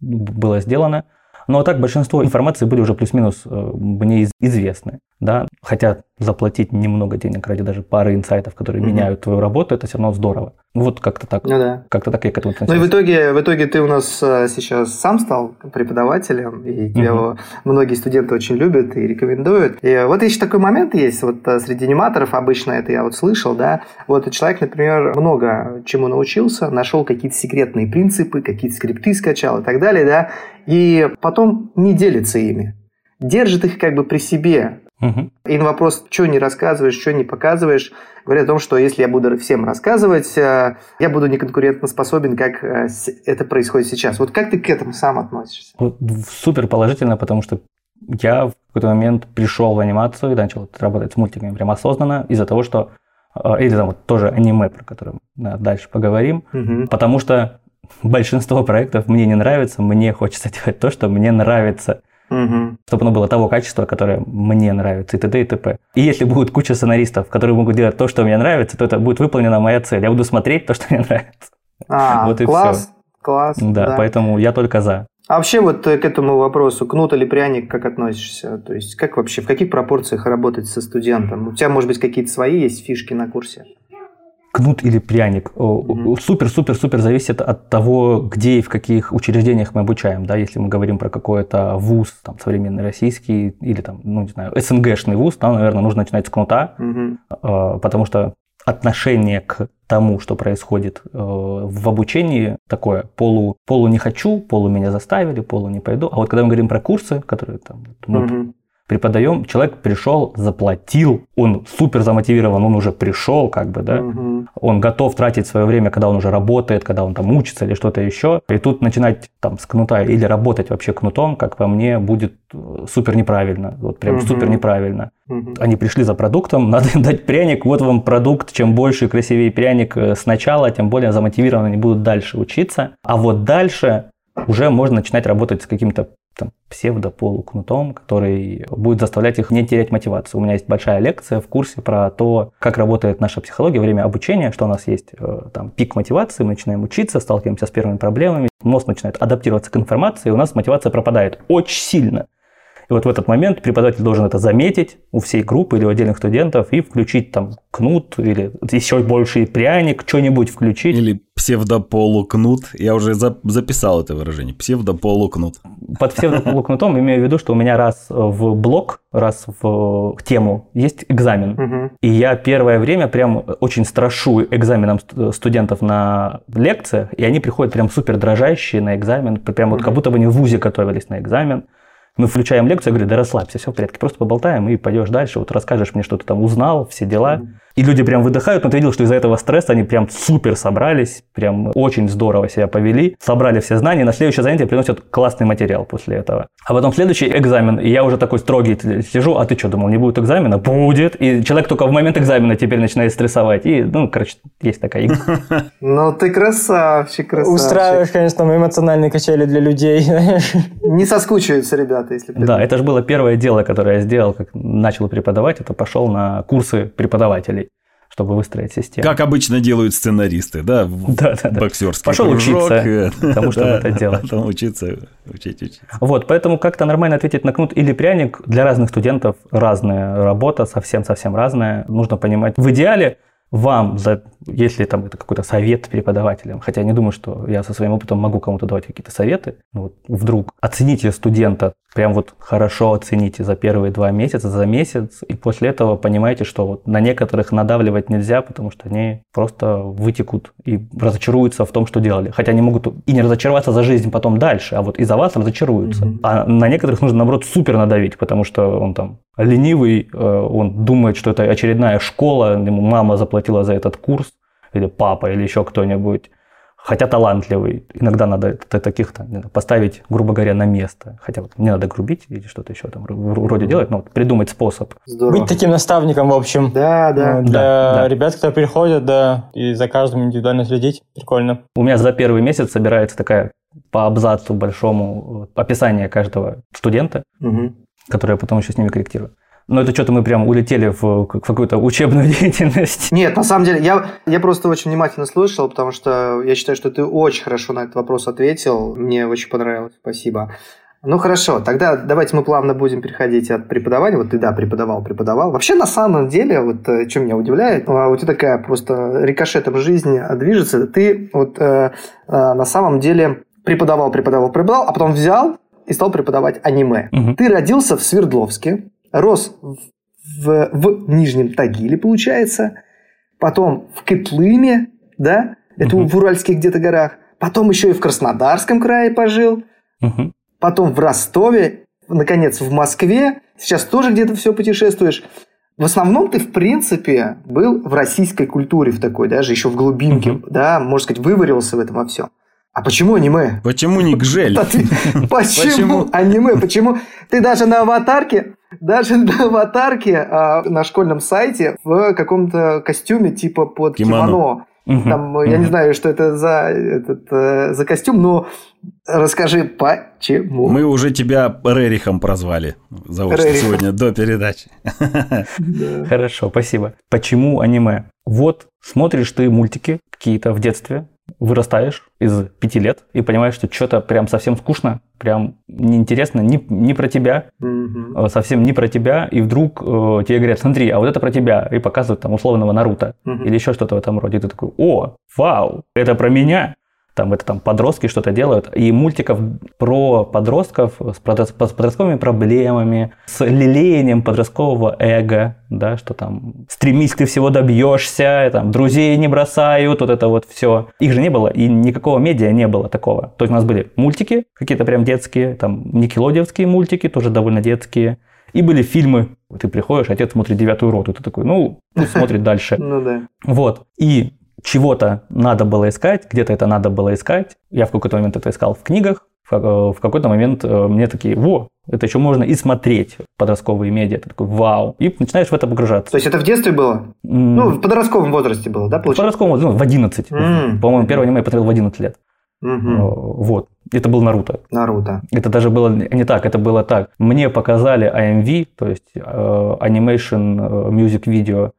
было сделано. Но так большинство информации были уже плюс-минус э, мне из- известны. Да? Хотя заплатить немного денег ради даже пары инсайтов, которые Мгм. меняют твою работу, это все равно здорово. Вот как-то так. Ну да. Как-то так я к этому Ну и в итоге, в итоге ты у нас э, сейчас сам стал преподавателем, и тебя Мгм. многие студенты очень любят и рекомендуют. И вот еще такой момент есть, вот э, среди аниматоров обычно это я вот слышал, да, вот человек, например, много чему научился, нашел какие-то секретные принципы, какие-то скрипты скачал и так далее, да, и потом не делится ими. Держит их как бы при себе, Мгм. и на вопрос, что не рассказываешь, что не показываешь, говорят о том, что если я буду всем рассказывать, э, я буду неконкурентно способен, как э, это происходит сейчас. Вот как ты к этому сам относишься? Вот Супер положительно, потому что я в какой-то момент пришел в анимацию и начал работать с мультиками прям осознанно из-за того, что э, или там вот тоже аниме, про которое да, дальше поговорим, Мгм. потому что большинство проектов мне не нравится, мне хочется делать то, что мне нравится, Мгм. чтобы оно было того качества, которое мне нравится, и т.д. и т.п. И если будет куча сценаристов, которые могут делать то, что мне нравится, то это будет выполнена моя цель. Я буду смотреть то, что мне нравится. А, Вот и класс, класс. Да, поэтому я только за. А вообще вот э, к этому вопросу, кнут или пряник, как относишься? То есть как вообще, в каких пропорциях работать со студентом? У тебя, может быть, какие-то свои есть фишки на курсе? Кнут или пряник. Супер-супер-супер зависит от того, где и в каких учреждениях мы обучаем. Да? Если мы говорим про какой-то вуз, там, современный российский, или там, ну, не знаю, СНГшный вуз, там, наверное, нужно начинать с кнута, Мгм. э, потому что отношение к тому, что происходит э, в обучении, такое полу, полу не хочу, полу меня заставили, полу не пойду. А вот когда мы говорим про курсы, которые там, вот мы Мгм. Преподаем, человек пришел, заплатил, он супер замотивирован, он уже пришел, как бы, да, Мгм. он готов тратить свое время, когда он уже работает, когда он там учится или что-то еще. И тут начинать там с кнута или работать вообще кнутом, как по мне, будет э, супер неправильно. Вот прям Мгм. супер неправильно. Мгм. Они пришли за продуктом, надо им дать пряник, вот вам продукт, чем больше и красивее пряник э, сначала, тем более замотивированно они будут дальше учиться. А вот дальше уже можно начинать работать с каким-то там, псевдополукнутом, который будет заставлять их не терять мотивацию. У меня есть большая лекция в курсе про то, как работает наша психология во время обучения, что у нас есть э, там пик мотивации, мы начинаем учиться, сталкиваемся с первыми проблемами, мозг начинает адаптироваться к информации, и у нас мотивация пропадает очень сильно. И вот в этот момент преподаватель должен это заметить у всей группы или у отдельных студентов и включить там кнут или еще больше пряник, что-нибудь включить. Или псевдополукнут. Я уже за- записал это выражение. Псевдополукнут. Под псевдополукнутом имею в виду, что у меня раз в блок, раз в тему есть экзамен. И я первое время прям очень страшу экзаменом ст- студентов на лекциях, и они приходят прям супер дрожащие на экзамен, прям вот как будто бы они в ВУЗе готовились на экзамен. Мы включаем лекцию, я говорю, да расслабься, все в порядке, просто поболтаем и пойдешь дальше, вот расскажешь мне, что ты там узнал, все дела. И люди прям выдыхают, но ты видел, что из-за этого стресса они прям супер собрались, прям очень здорово себя повели, собрали все знания, на следующее занятие приносят классный материал после этого. А потом следующий экзамен, и я уже такой строгий сижу, а ты что, думал, не будет экзамена? Будет. И человек только в момент экзамена теперь начинает стрессовать. И, ну, короче, есть такая игра. Ну, ты красавчик, красавчик. Устраиваешь, конечно, эмоциональные качели для людей. Не соскучиваются ребята, если Да, это же было первое дело, которое я сделал, как начал преподавать, это пошел на курсы преподавателей чтобы выстроить систему. Как обычно делают сценаристы, да? Да, да, да. Боксерский Пошел кружок, учиться тому, чтобы это делать. Потом учиться, учить, учить. Вот, поэтому как-то нормально ответить на кнут или пряник для разных студентов разная работа, совсем-совсем разная. Нужно понимать, в идеале вам, за, если там это какой-то совет преподавателям, хотя я не думаю, что я со своим опытом могу кому-то давать какие-то советы, ну вот вдруг оцените студента, прям вот хорошо оцените за первые два месяца, за месяц, и после этого понимаете, что вот на некоторых надавливать нельзя, потому что они просто вытекут и разочаруются в том, что делали. Хотя они могут и не разочароваться за жизнь потом дальше, а вот из-за вас разочаруются. Mm-hmm. А на некоторых нужно, наоборот, супер надавить, потому что он там ленивый, э, он думает, что это очередная школа, ему мама заплатила за этот курс, или папа, или еще кто-нибудь. Хотя талантливый. Иногда надо таких там, поставить, грубо говоря, на место. Хотя вот не надо грубить или что-то еще там вроде делать, но вот придумать способ. Здорово. Быть таким наставником, в общем. Да, да. Ну, Для да, да. ребят, которые приходят, да, и за каждым индивидуально следить. Прикольно. У меня за первый месяц собирается такая по абзацу большому описание каждого студента, Угу. которое я потом еще с ними корректирую. Но это что-то мы прям улетели в, какую-то учебную деятельность. Нет, на самом деле, я, я просто очень внимательно слушал, потому что я считаю, что ты очень хорошо на этот вопрос ответил. Мне очень понравилось. Спасибо. Ну хорошо, тогда давайте мы плавно будем переходить от преподавания. Вот ты, да, преподавал, преподавал. Вообще, на самом деле, вот э, что меня удивляет, а, у тебя такая просто рикошетом жизни движется. Ты вот э, э, на самом деле преподавал, преподавал, преподавал, а потом взял и стал преподавать аниме. Мгм. Ты родился в Свердловске, рос в, в, в Нижнем Тагиле, получается, потом в Кытлыме, да, это Мгм. в Уральских где-то горах, потом еще и в Краснодарском крае пожил, Мгм. потом в Ростове, наконец, в Москве, сейчас тоже где-то все путешествуешь. В основном ты, в принципе, был в российской культуре в такой, даже еще в глубинке, Мгм. да, можно сказать, выварился в этом во всем. А почему аниме? Почему не гжель? Почему? аниме? Почему ты даже на аватарке, даже на аватарке а, на школьном сайте в каком-то костюме типа под Кимоно. кимоно. Там, э, я не знаю, что это за, этот, э, за костюм, но расскажи, почему. Мы уже тебя Рерихом прозвали заочно Рерихом. сегодня до передачи. Да. Хорошо, спасибо. Почему аниме? Вот смотришь ты мультики какие-то в детстве, вырастаешь из пяти лет и понимаешь, что что-то прям совсем скучно, прям неинтересно, не, не про тебя, э, совсем не про тебя, и вдруг э, тебе говорят, смотри, а вот это про тебя, и показывают там условного Наруто Мгм. или еще что-то в этом роде, и ты такой, о, вау, это про меня. Там это там подростки что-то делают. И мультиков про подростков с подрос- с подростковыми проблемами, с лелеянием подросткового эго, да, что там стремись, ты всего добьешься, там друзей не бросают, вот это вот все. Их же не было, и никакого медиа не было такого. То есть у нас были мультики, какие-то прям детские, там никелодиевские мультики, тоже довольно детские. И были фильмы. Ты приходишь, отец смотрит девятую роту, ты такой, ну, пусть смотрит дальше. Ну да. Вот. И чего-то надо было искать, где-то это надо было искать. Я в какой-то момент это искал в книгах, в э, в какой-то момент э, мне такие, во, это еще можно и смотреть подростковые медиа. Ты такой, вау. И начинаешь в это погружаться. То есть это в детстве было? М, Ну, в подростковом возрасте было, да, в получается? подростковом, ну, в 11. М. По-моему, первое аниме я посмотрел в 11 лет. Мгм. Вот. Это был Наруто. Наруто. Это даже было не так, это было так. Мне показали AMV, то есть э, Animation Music Video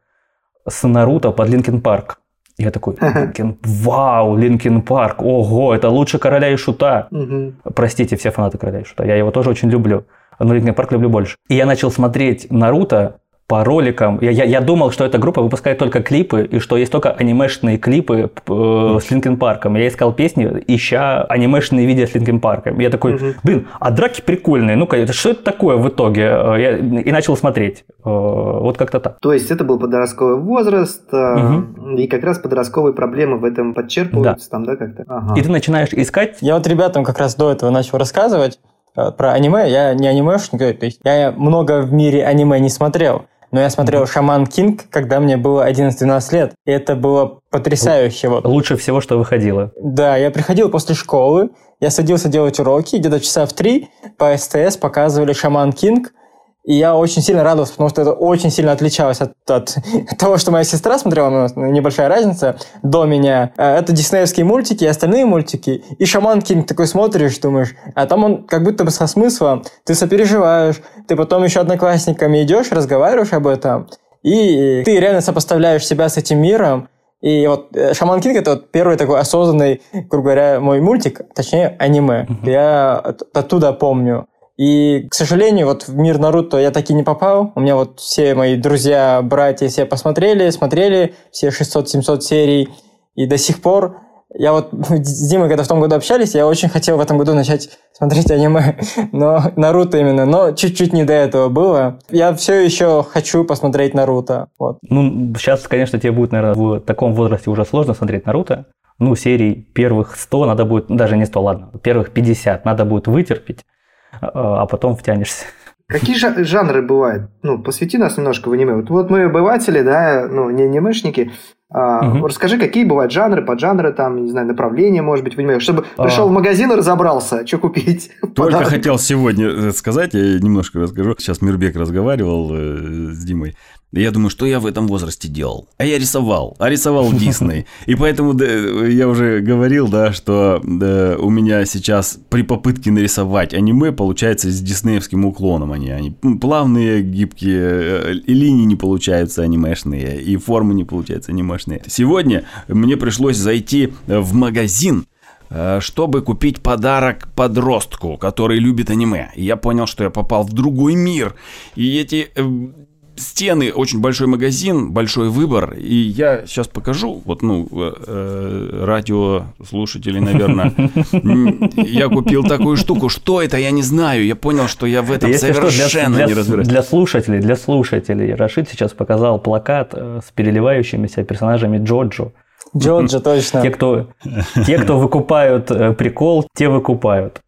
с Наруто под Linkin Park. Я такой, Linkin, вау, Linkin Park, ого, это лучше Короля и Шута. Мгм. Простите, все фанаты Короля и Шута, я его тоже очень люблю. Но Linkin Park люблю больше. И я начал смотреть Наруто по роликам. Я, я, я думал, что эта группа выпускает только клипы, и что есть только анимешные клипы э, с Linkin Park ом. Я искал песни, ища анимешные видео с Linkin Park ом. Я такой, Мгм. блин, а драки прикольные. Ну-ка, это что это такое в итоге? Э, Я, и начал смотреть. Э, Вот как-то так. То есть это был подростковый возраст, э, и как раз подростковые проблемы в этом подчерпываются там, да, как-то? Ага. И ты начинаешь искать. Я вот ребятам как раз до этого начал рассказывать э, про аниме. Я не анимешник, то есть я много в мире аниме не смотрел. Но я смотрел «Шаман Кинг», когда мне было 11-12 лет, и это было потрясающе. Вот. Лучше всего, что выходило. Да, я приходил после школы, я садился делать уроки, где-то часа в три по СТС показывали «Шаман Кинг», и я очень сильно радовался, потому что это очень сильно отличалось от, от того, что моя сестра смотрела, небольшая разница, до меня. Э, это диснеевские мультики и остальные мультики. И Шаман Кинг такой смотришь, думаешь, а там он как будто бы со смыслом. Ты сопереживаешь, ты потом еще одноклассниками идешь, разговариваешь об этом, и ты реально сопоставляешь себя с этим миром, и вот э, Шаман Кинг это вот первый такой осознанный, грубо говоря, мой мультик, точнее аниме. Mm-hmm. Я оттуда помню. И, к сожалению, вот в мир Наруто я таки не попал. У меня вот все мои друзья, братья все посмотрели, смотрели все 600-700 серий. И до сих пор я вот с Димой, когда в том году общались, я очень хотел в этом году начать смотреть аниме, но Наруто именно, но чуть-чуть не до этого было. Я все еще хочу посмотреть Наруто. Вот. Ну, сейчас, конечно, тебе будет, наверное, в таком возрасте уже сложно смотреть Наруто. Ну, серий первых 100 надо будет, даже не 100, ладно, первых 50 надо будет вытерпеть. А, потом втянешься. Какие жанры бывают? Ну, посвяти нас немножко в аниме. Вот, вот мы обыватели, да, ну, не анимешники. А, угу. Расскажи, какие бывают жанры, поджанры, там, не знаю, направления, может быть, в аниме, чтобы а... пришел в магазин и разобрался, что купить. Только Подарок. хотел сегодня э, сказать, я немножко расскажу. Сейчас Мирбек разговаривал э, с Димой. Я думаю, что я в этом возрасте делал? А я рисовал, а рисовал Дисней. И поэтому да, я уже говорил, да, что да, у меня сейчас при попытке нарисовать аниме получается с диснеевским уклоном они. Они плавные, гибкие, э, и линии не получаются анимешные, и формы не получаются анимешные. Сегодня мне пришлось зайти в магазин, э, чтобы купить подарок подростку, который любит аниме. И я понял, что я попал в другой мир. И эти э, стены, очень большой магазин, большой выбор. И я сейчас покажу, вот, ну, э, э радиослушатели, наверное, я купил такую штуку. Что это, я не знаю. Я понял, что я в этом Если совершенно для, не разбираюсь. Для слушателей, для слушателей, Рашид сейчас показал плакат э, с переливающимися персонажами Джоджо. Джоджо, точно. Те, кто, те, кто выкупают э, прикол, те выкупают.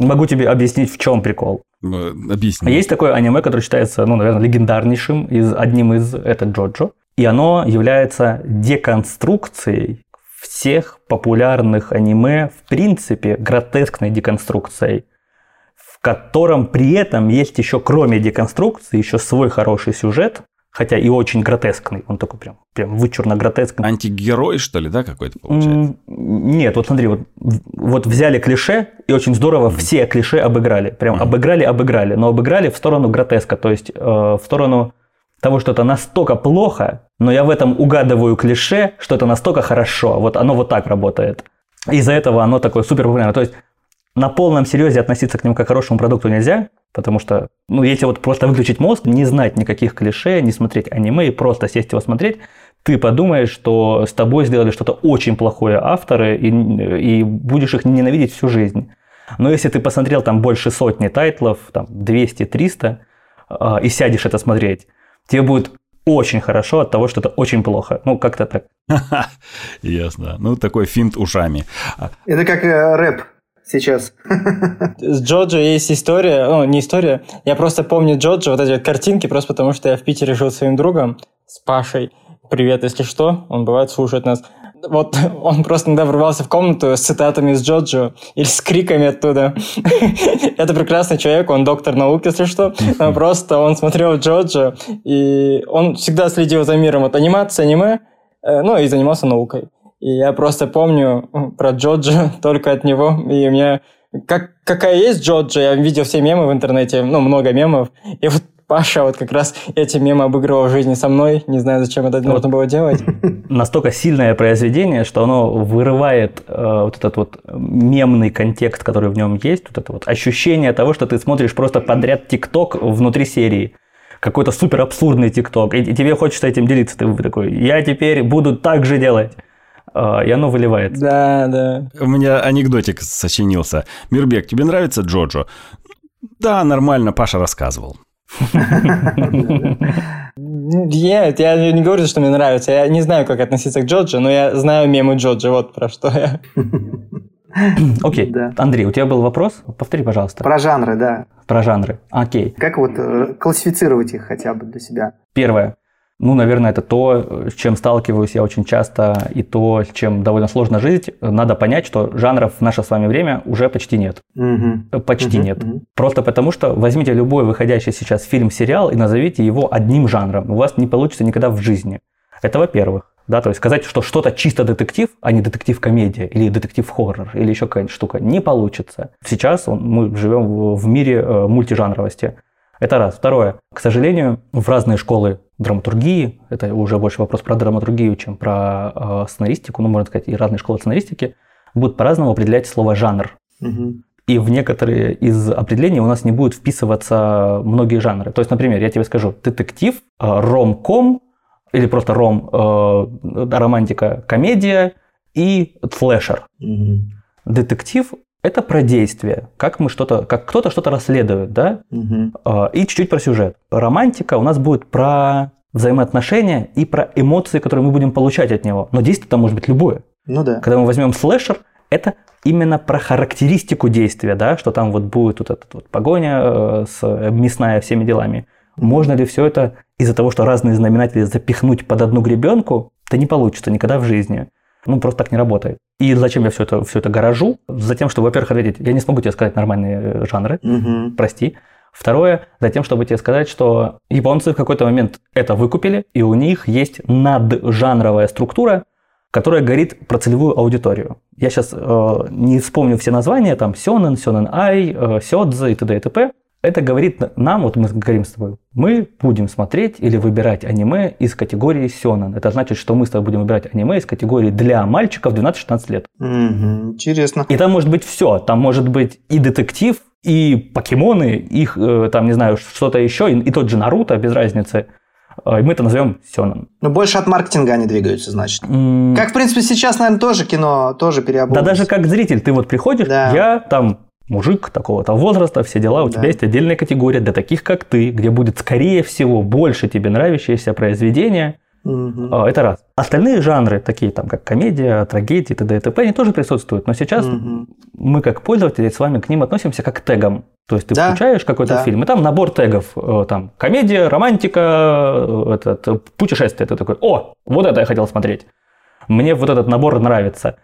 Могу тебе объяснить, в чем прикол. Э, объясни. Есть такое аниме, которое считается, ну, наверное, легендарнейшим, из, одним из, это Джоджо. И оно является деконструкцией всех популярных аниме, в принципе, гротескной деконструкцией, в котором при этом есть еще, кроме деконструкции, еще свой хороший сюжет, хотя и очень гротескный, он такой прям, прям вычурно гротескный. Антигерой, что ли, да, какой-то получается? Нет, вот смотри, вот, вот взяли клише и очень здорово mm-hmm. все клише обыграли, прям mm-hmm. обыграли, обыграли, но обыграли в сторону гротеска, то есть э, в сторону того, что это настолько плохо, но я в этом угадываю клише, что это настолько хорошо, вот оно вот так работает. Из-за этого оно такое супер популярное. То есть на полном серьезе относиться к нему как к хорошему продукту нельзя, потому что, ну, если вот просто выключить мозг, не знать никаких клише, не смотреть аниме и просто сесть его смотреть, ты подумаешь, что с тобой сделали что-то очень плохое авторы, и, и будешь их ненавидеть всю жизнь. Но если ты посмотрел там больше сотни тайтлов, там 200-300, э, и сядешь это смотреть, тебе будет очень хорошо от того, что это очень плохо. Ну, как-то так. Ясно. Ну, такой финт ушами. Это как э, рэп сейчас. С Джоджо есть история, ну, не история, я просто помню Джоджо, вот эти вот картинки, просто потому что я в Питере жил своим другом, с Пашей. Привет, если что, он бывает слушает нас. Вот он просто иногда врывался в комнату с цитатами из Джоджо или с криками оттуда. Это прекрасный человек, он доктор наук, если что. Но просто он смотрел Джоджо, и он всегда следил за миром от анимации, аниме, э, ну и занимался наукой. И я просто помню про Джоджо только от него. И у меня... Как, какая есть Джоджо, я видел все мемы в интернете, ну, много мемов. И вот Паша вот как раз эти мемы обыгрывал в жизни со мной. Не знаю, зачем это вот. нужно было делать. Настолько сильное произведение, что оно вырывает э, вот этот вот мемный контекст, который в нем есть, вот это вот ощущение того, что ты смотришь просто подряд ТикТок внутри серии какой-то супер абсурдный ТикТок, и тебе хочется этим делиться. Ты такой, я теперь буду так же делать. А, и оно выливается. Да, да. У меня анекдотик сочинился. Мирбек, тебе нравится Джоджо? Да, нормально, Паша рассказывал. Нет, я не говорю, что мне нравится. Я не знаю, как относиться к Джоджо, но я знаю мемы Джоджо, вот про что я. Окей. Да. Андрей, у тебя был вопрос? Повтори, пожалуйста. Про жанры, да. Про жанры. Окей. Как вот э, классифицировать их хотя бы для себя? Первое. Ну, наверное, это то, с чем сталкиваюсь я очень часто, и то, с чем довольно сложно жить. Надо понять, что жанров в наше с вами время уже почти нет. Э, Почти Мгм, нет. мгм. Просто потому, что возьмите любой выходящий сейчас фильм, сериал и назовите его одним жанром. У вас не получится никогда в жизни. Это во-первых. Да, то есть сказать, что что-то чисто детектив, а не детектив-комедия или детектив-хоррор или еще какая-нибудь штука, не получится. Сейчас он- мы живем в, в мире э, мультижанровости. Это раз. Второе. К сожалению, в разные школы драматургии, это уже больше вопрос про драматургию, чем про э, сценаристику, ну, можно сказать, и разные школы сценаристики, будут по-разному определять слово «жанр». Мгм. И в некоторые из определений у нас не будут вписываться многие жанры. То есть, например, я тебе скажу, детектив, э, ромком, или просто ром, э, романтика, комедия и флешер. Мгм. Детектив – это про действие, как мы что-то, как кто-то что-то расследует, да. Э, и чуть-чуть про сюжет. Романтика у нас будет про взаимоотношения и про эмоции, которые мы будем получать от него. Но действие там может быть любое. Ну да. Когда мы возьмем слэшер, это именно про характеристику действия, да, что там вот будет вот эта вот погоня э, с э, мясная всеми делами. Можно ли все это из-за того, что разные знаменатели запихнуть под одну гребенку? Да не получится никогда в жизни. Ну, просто так не работает. И зачем я все это, все это гаражу? Затем, что, во-первых, ответить, я не смогу тебе сказать нормальные э, жанры, Мгм. прости. Второе, затем, чтобы тебе сказать, что японцы в какой-то момент это выкупили, и у них есть наджанровая структура, которая говорит про целевую аудиторию. Я сейчас не вспомню все названия, там Сёнэн, Сёнэн Ай, э, Сёдзе и т.д. и т.п. Это говорит нам, вот мы говорим с тобой, мы будем смотреть или выбирать аниме из категории Сёнэн. Это значит, что мы с тобой будем выбирать аниме из категории для мальчиков 12-16 лет. Мгм. Интересно. И там может быть все. Там может быть и детектив, и покемоны, их, э, там, не знаю, что-то еще, и, и тот же Наруто, без разницы. И мы это назовем Сёнэн. Ну, больше от маркетинга они двигаются, значит. М, Как, в принципе, сейчас, наверное, тоже кино тоже Да переобулось. даже как зритель, ты вот приходишь, Да. я там мужик такого-то возраста, все дела, у Да. тебя есть отдельная категория для таких, как ты, где будет, скорее всего, больше тебе нравящееся произведение. А, Это раз. Остальные жанры, такие там, как комедия, трагедия, т.д. и т.п., они тоже присутствуют. Но сейчас Мгм. мы, как пользователи, с вами к ним относимся как к тегам. То есть ты Да, включаешь какой-то да. фильм, и там набор тегов. э, Там комедия, романтика, э, этот, э, путешествие. Ты такой, о, вот это я хотел смотреть. Мне вот этот набор нравится.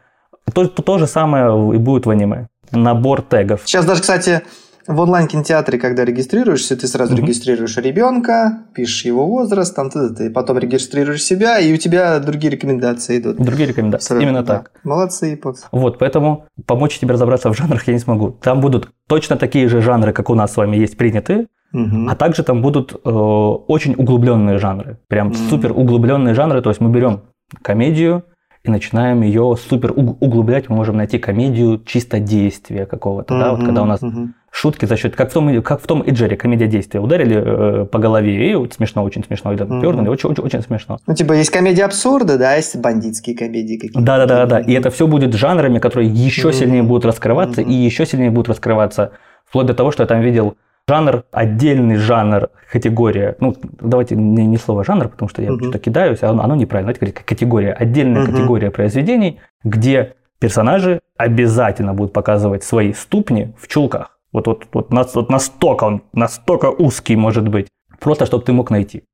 То, то, то же самое и будет в аниме. Набор тегов. Сейчас даже, кстати, в онлайн-кинотеатре, когда регистрируешься, ты сразу Мгм. регистрируешь ребенка, пишешь его возраст, там ты, ты потом регистрируешь себя, и у тебя другие рекомендации идут. Другие рекомендации. Сразу, Именно да. так. Молодцы, японцы. Вот, поэтому помочь тебе разобраться в жанрах я не смогу. Там будут точно такие же жанры, как у нас с вами есть приняты, Мгм. А также там будут э, очень углубленные жанры. Прям Мгм. супер углубленные жанры. То есть мы берем комедию и начинаем ее супер уг- углублять. Мы можем найти комедию чисто действия какого-то. Да? Вот когда у нас Мгм. шутки за счет, как в том, как в том и Джерри, комедия действия. Ударили э, по голове, и смешно, очень смешно. И там пернули, очень, очень, очень смешно. Ну, типа, есть комедия абсурда, да, есть бандитские комедии какие-то. Да, да, да, да. И это все будет жанрами, которые еще Мгм. сильнее будут раскрываться Мгм. и еще сильнее будут раскрываться. Вплоть до того, что я там видел жанр, отдельный жанр, категория. Ну, давайте не, не слово жанр, потому что я Мгм. что-то кидаюсь, а оно, оно неправильно. Давайте говорить категория. Отдельная Мгм. категория произведений, где персонажи обязательно будут показывать свои ступни в чулках. Вот, вот, вот, вот настолько он, настолько узкий может быть. Просто, чтобы ты мог найти.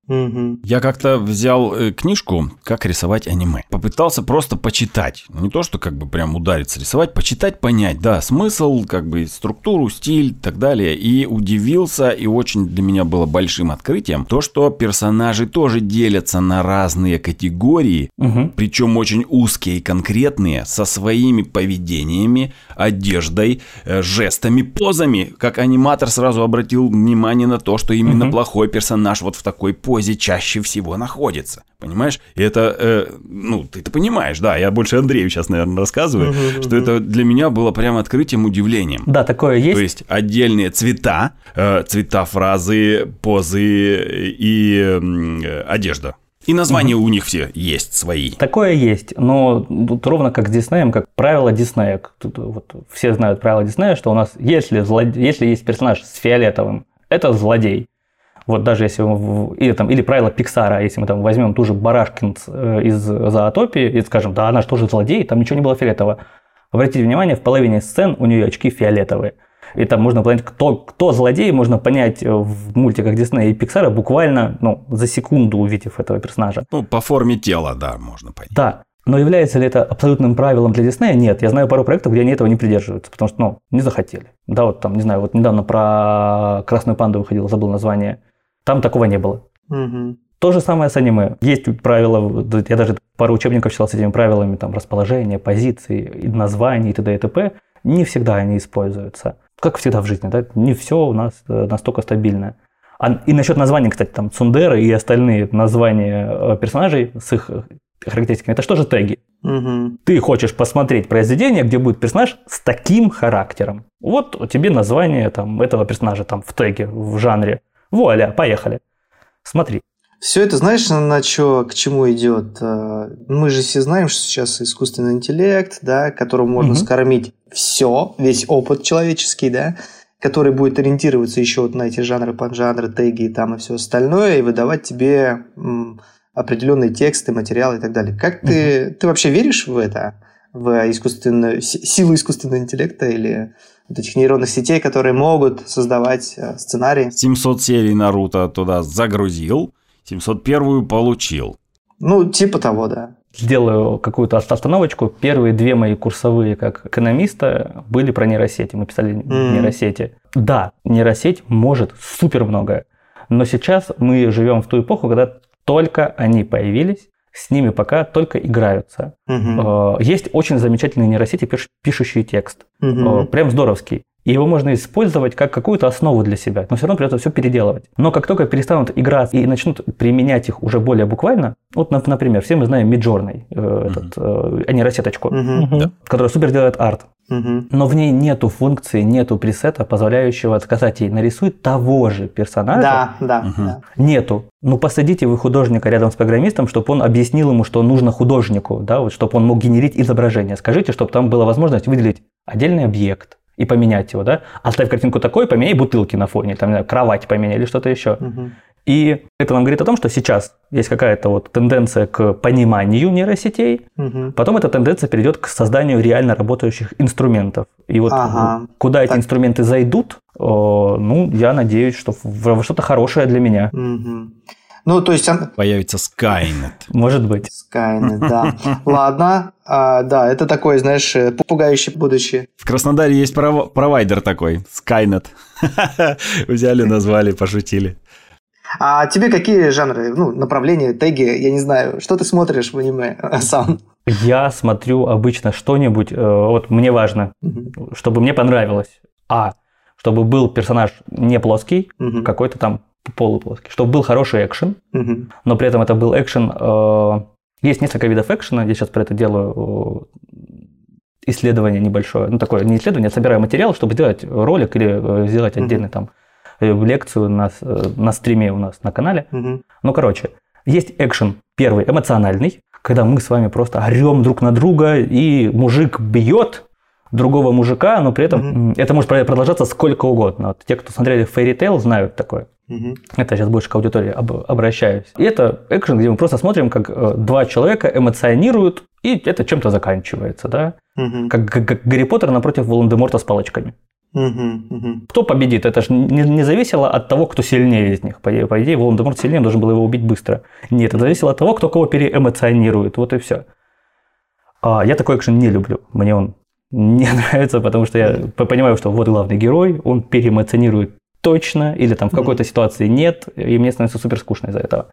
Я как-то взял э, книжку «Как рисовать аниме». Попытался просто почитать. Не то, что как бы прям удариться рисовать, почитать, понять, да, смысл, как бы структуру, стиль и так далее. И удивился, и очень для меня было большим открытием, то, что персонажи тоже делятся на разные категории, Мгм. причем очень узкие и конкретные, со своими поведениями, одеждой, э, жестами, позами. Как аниматор сразу обратил внимание на то, что именно Мгм. плохой персонаж вот в такой позе чаще всего находится. Понимаешь? И это, э, ну, ты это понимаешь, да, я больше Андрею сейчас, наверное, рассказываю, Мгм, что это для меня было прям открытием, удивлением. Да, такое есть. То есть отдельные цвета, э, цвета фразы, позы и м, э, одежда. И названия у них все есть свои. Такое есть, но тут ровно как с Диснеем, как правило Диснея. Тут вот все знают правила Диснея, что у нас, если, зло- если есть персонаж с фиолетовым, это злодей. Вот даже если мы или, там, или правило Пиксара, если мы там возьмем ту же Барашкин э, из Зоотопии и скажем, да, она же тоже злодей, там ничего не было фиолетового. Обратите внимание, в половине сцен у нее очки фиолетовые. И там можно понять, кто, кто злодей, можно понять э, в мультиках Диснея и Пиксара буквально ну, за секунду увидев этого персонажа. Ну, по форме тела, да, можно понять. Да, но является ли это абсолютным правилом для Диснея? Нет. Я знаю пару проектов, где они этого не придерживаются, потому что, ну, не захотели. Да, вот там, не знаю, вот недавно про Красную панду выходил, забыл название. Там такого не было. Мгм. То же самое с аниме. Есть правила, я даже пару учебников читал с этими правилами, там, расположения, позиции, и названий и т.д. и т.п. Не всегда они используются. Как всегда в жизни, да? Не все у нас э, настолько стабильно. А, и насчет названий, кстати, там Цундеры и остальные названия э, персонажей с их э, характеристиками, это что же теги? Мгм. Ты хочешь посмотреть произведение, где будет персонаж с таким характером. Вот тебе название там, этого персонажа там, в теге, в жанре. Вуаля, поехали. Смотри. Все это, знаешь, на, чё, к чему идет? Э, Мы же все знаем, что сейчас искусственный интеллект, да, которому можно Мгм. скормить все, весь опыт человеческий, да, который будет ориентироваться еще вот на эти жанры, поджанры, теги и там и все остальное, и выдавать тебе определенные тексты, материалы и так далее. Как ты, ты вообще веришь в это? В искусственную, си- силу искусственного интеллекта или вот этих нейронных сетей, которые могут создавать э, сценарии? 700 серий Наруто туда загрузил, 701 получил. Ну, типа того, да. Сделаю какую-то остановочку. Первые две мои курсовые как экономиста были про нейросети. Мы писали Мгм. нейросети. Да, нейросеть может супер многое. Но сейчас мы живем в ту эпоху, когда только они появились, с ними пока только играются. Э, Есть очень замечательные нейросети, пиш- пишущие текст. Э, Прям здоровский. И его можно использовать как какую-то основу для себя, но все равно придется все переделывать. Но как только перестанут играть и начнут применять их уже более буквально, вот, нап- например, все мы знаем Midjourney, э, этот, э, а нейросеточку, Мгм. Мгм. которая супер делает арт. Но в ней нету функции, нету пресета, позволяющего сказать ей, нарисуй того же персонажа, Да, да, да. Нету. Ну, посадите вы художника рядом с программистом, чтобы он объяснил ему, что нужно художнику, да, вот, чтобы он мог генерить изображение. Скажите, чтобы там была возможность выделить отдельный объект и поменять его, да. Оставь картинку такой, поменяй бутылки на фоне, там, не знаю, кровать поменяй или что-то еще. Мгм. И это нам говорит о том, что сейчас есть какая-то вот тенденция к пониманию нейросетей, Мгм. потом эта тенденция перейдет к созданию реально работающих инструментов. И вот Ага. куда эти Так. инструменты зайдут, о, ну, я надеюсь, что во что-то хорошее для меня. Мгм. Ну, то есть... он- Появится Skynet. Может быть. Skynet, да. Ладно. А, да, это такое, знаешь, э, пугающее будущее. В Краснодаре есть пров- провайдер такой, Skynet. Взяли, назвали, пошутили. А тебе какие жанры, ну, направления, теги, я не знаю, что ты смотришь в аниме сам? Я смотрю обычно что-нибудь, э, вот мне важно, чтобы мне понравилось. А, чтобы был персонаж не плоский, какой-то там полуплоский, чтобы был хороший экшен, но при этом это был экшен. э, Есть несколько видов экшена, я сейчас про это делаю э, исследование небольшое, ну такое не исследование, а собираю материал, чтобы сделать ролик или э, сделать отдельный там лекцию на, на стриме у нас на канале. Ну, короче, есть экшен первый, эмоциональный, когда мы с вами просто орем друг на друга, и мужик бьет другого мужика, но при этом м, это может про- продолжаться сколько угодно. Вот те, кто смотрели Fairy Tail, знают такое. Мгм. Это сейчас больше к аудитории об- обращаюсь. И это экшен, где мы просто смотрим, как э, два человека эмоционируют, и это чем-то заканчивается, да? Мгм. Как, как- как Гарри Поттер напротив Волан-де-Морта с палочками. Мгм. Мгм. Кто победит? Это же не, не зависело от того, кто сильнее из них. По, идее- по идее, Волан-де-Морт сильнее, должен был его убить быстро. Нет, это зависело от того, кто кого переэмоционирует. Вот и все. А, я такой экшен не люблю. Мне он не нравится, потому что я понимаю, что вот главный герой, он переэмоционирует точно, или там в какой-то ситуации нет, и мне становится супер скучно из-за этого.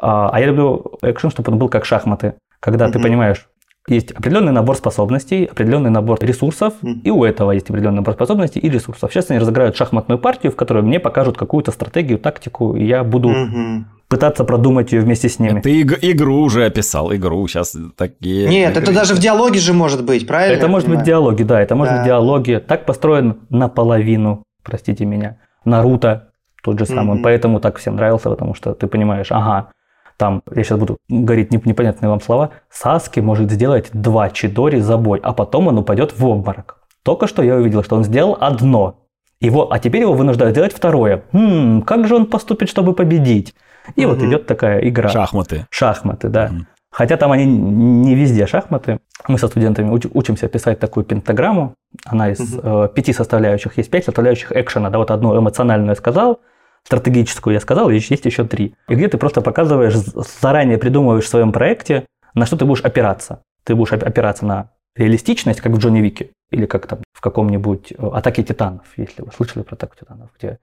А, а я люблю экшен, чтобы он был как шахматы. Когда ты Мгм. понимаешь, есть определенный набор способностей, определенный набор ресурсов, Мгм. и у этого есть определенный набор способностей и ресурсов. Сейчас они разыграют шахматную партию, в которой мне покажут какую-то стратегию, тактику, и я буду Мгм. пытаться продумать ее вместе с ними. Ты иг- игру уже описал, игру. Сейчас такие... Нет, это игры. даже в диалоге же может быть, правильно? Это может быть понимаю? диалоги, да, это может Да. быть диалоги. Так построен наполовину, простите меня, Наруто тот же самый. Мгм. Поэтому так всем нравился, потому что ты понимаешь, ага, там, я сейчас буду говорить неп- непонятные вам слова, Саски может сделать два Чидори за бой, а потом он упадет в обморок. Только что я увидел, что он сделал одно. Его, а теперь его вынуждают сделать второе. Хм, как же он поступит, чтобы победить? И вот Мгм. идет такая игра. Шахматы. Шахматы, да. Мгм. Хотя там они не везде шахматы. Мы со студентами уч- учимся писать такую пентаграмму. Она из угу. э, пяти составляющих. Есть пять составляющих экшена. Да, вот одну эмоциональную я сказал, стратегическую я сказал, и есть еще три. И где ты просто показываешь, заранее придумываешь в своем проекте, на что ты будешь опираться. Ты будешь опираться на реалистичность, как в Джонни Вике, или как там в каком-нибудь э, «Атаке титанов», если вы слышали про «Атаку титанов», где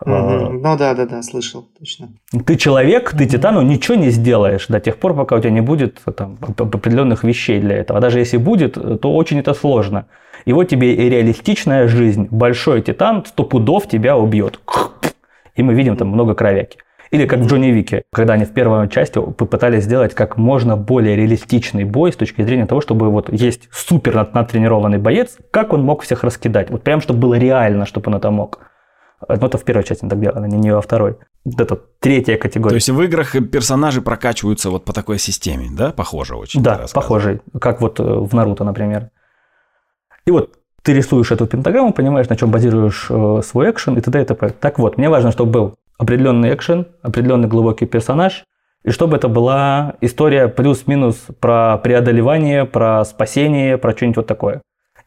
Mm-hmm. Ну да, да, да, слышал, точно. Ты человек, ты титану ничего не сделаешь до тех пор, пока у тебя не будет там, определенных вещей для этого. А даже если будет, то очень это сложно. И вот тебе и реалистичная жизнь. Большой титан сто пудов тебя убьет. И мы видим там много кровяки. Или как в Джонни Вике, когда они в первой части попытались сделать как можно более реалистичный бой с точки зрения того, чтобы вот есть супер натренированный боец, как он мог всех раскидать. Вот прям, чтобы было реально, чтобы он это мог. Ну, это в первой части так делали, не во второй. Это третья категория. То есть в играх персонажи прокачиваются вот по такой системе, да? Похоже очень. Да, похожий. Как вот э, в Наруто, например. И вот ты рисуешь эту пентаграмму, понимаешь, на чем базируешь э, свой экшен и т.д. и т.п. Так вот, мне важно, чтобы был определенный экшен, определенный глубокий персонаж, и чтобы это была история плюс-минус про преодолевание, про спасение, про что-нибудь вот такое.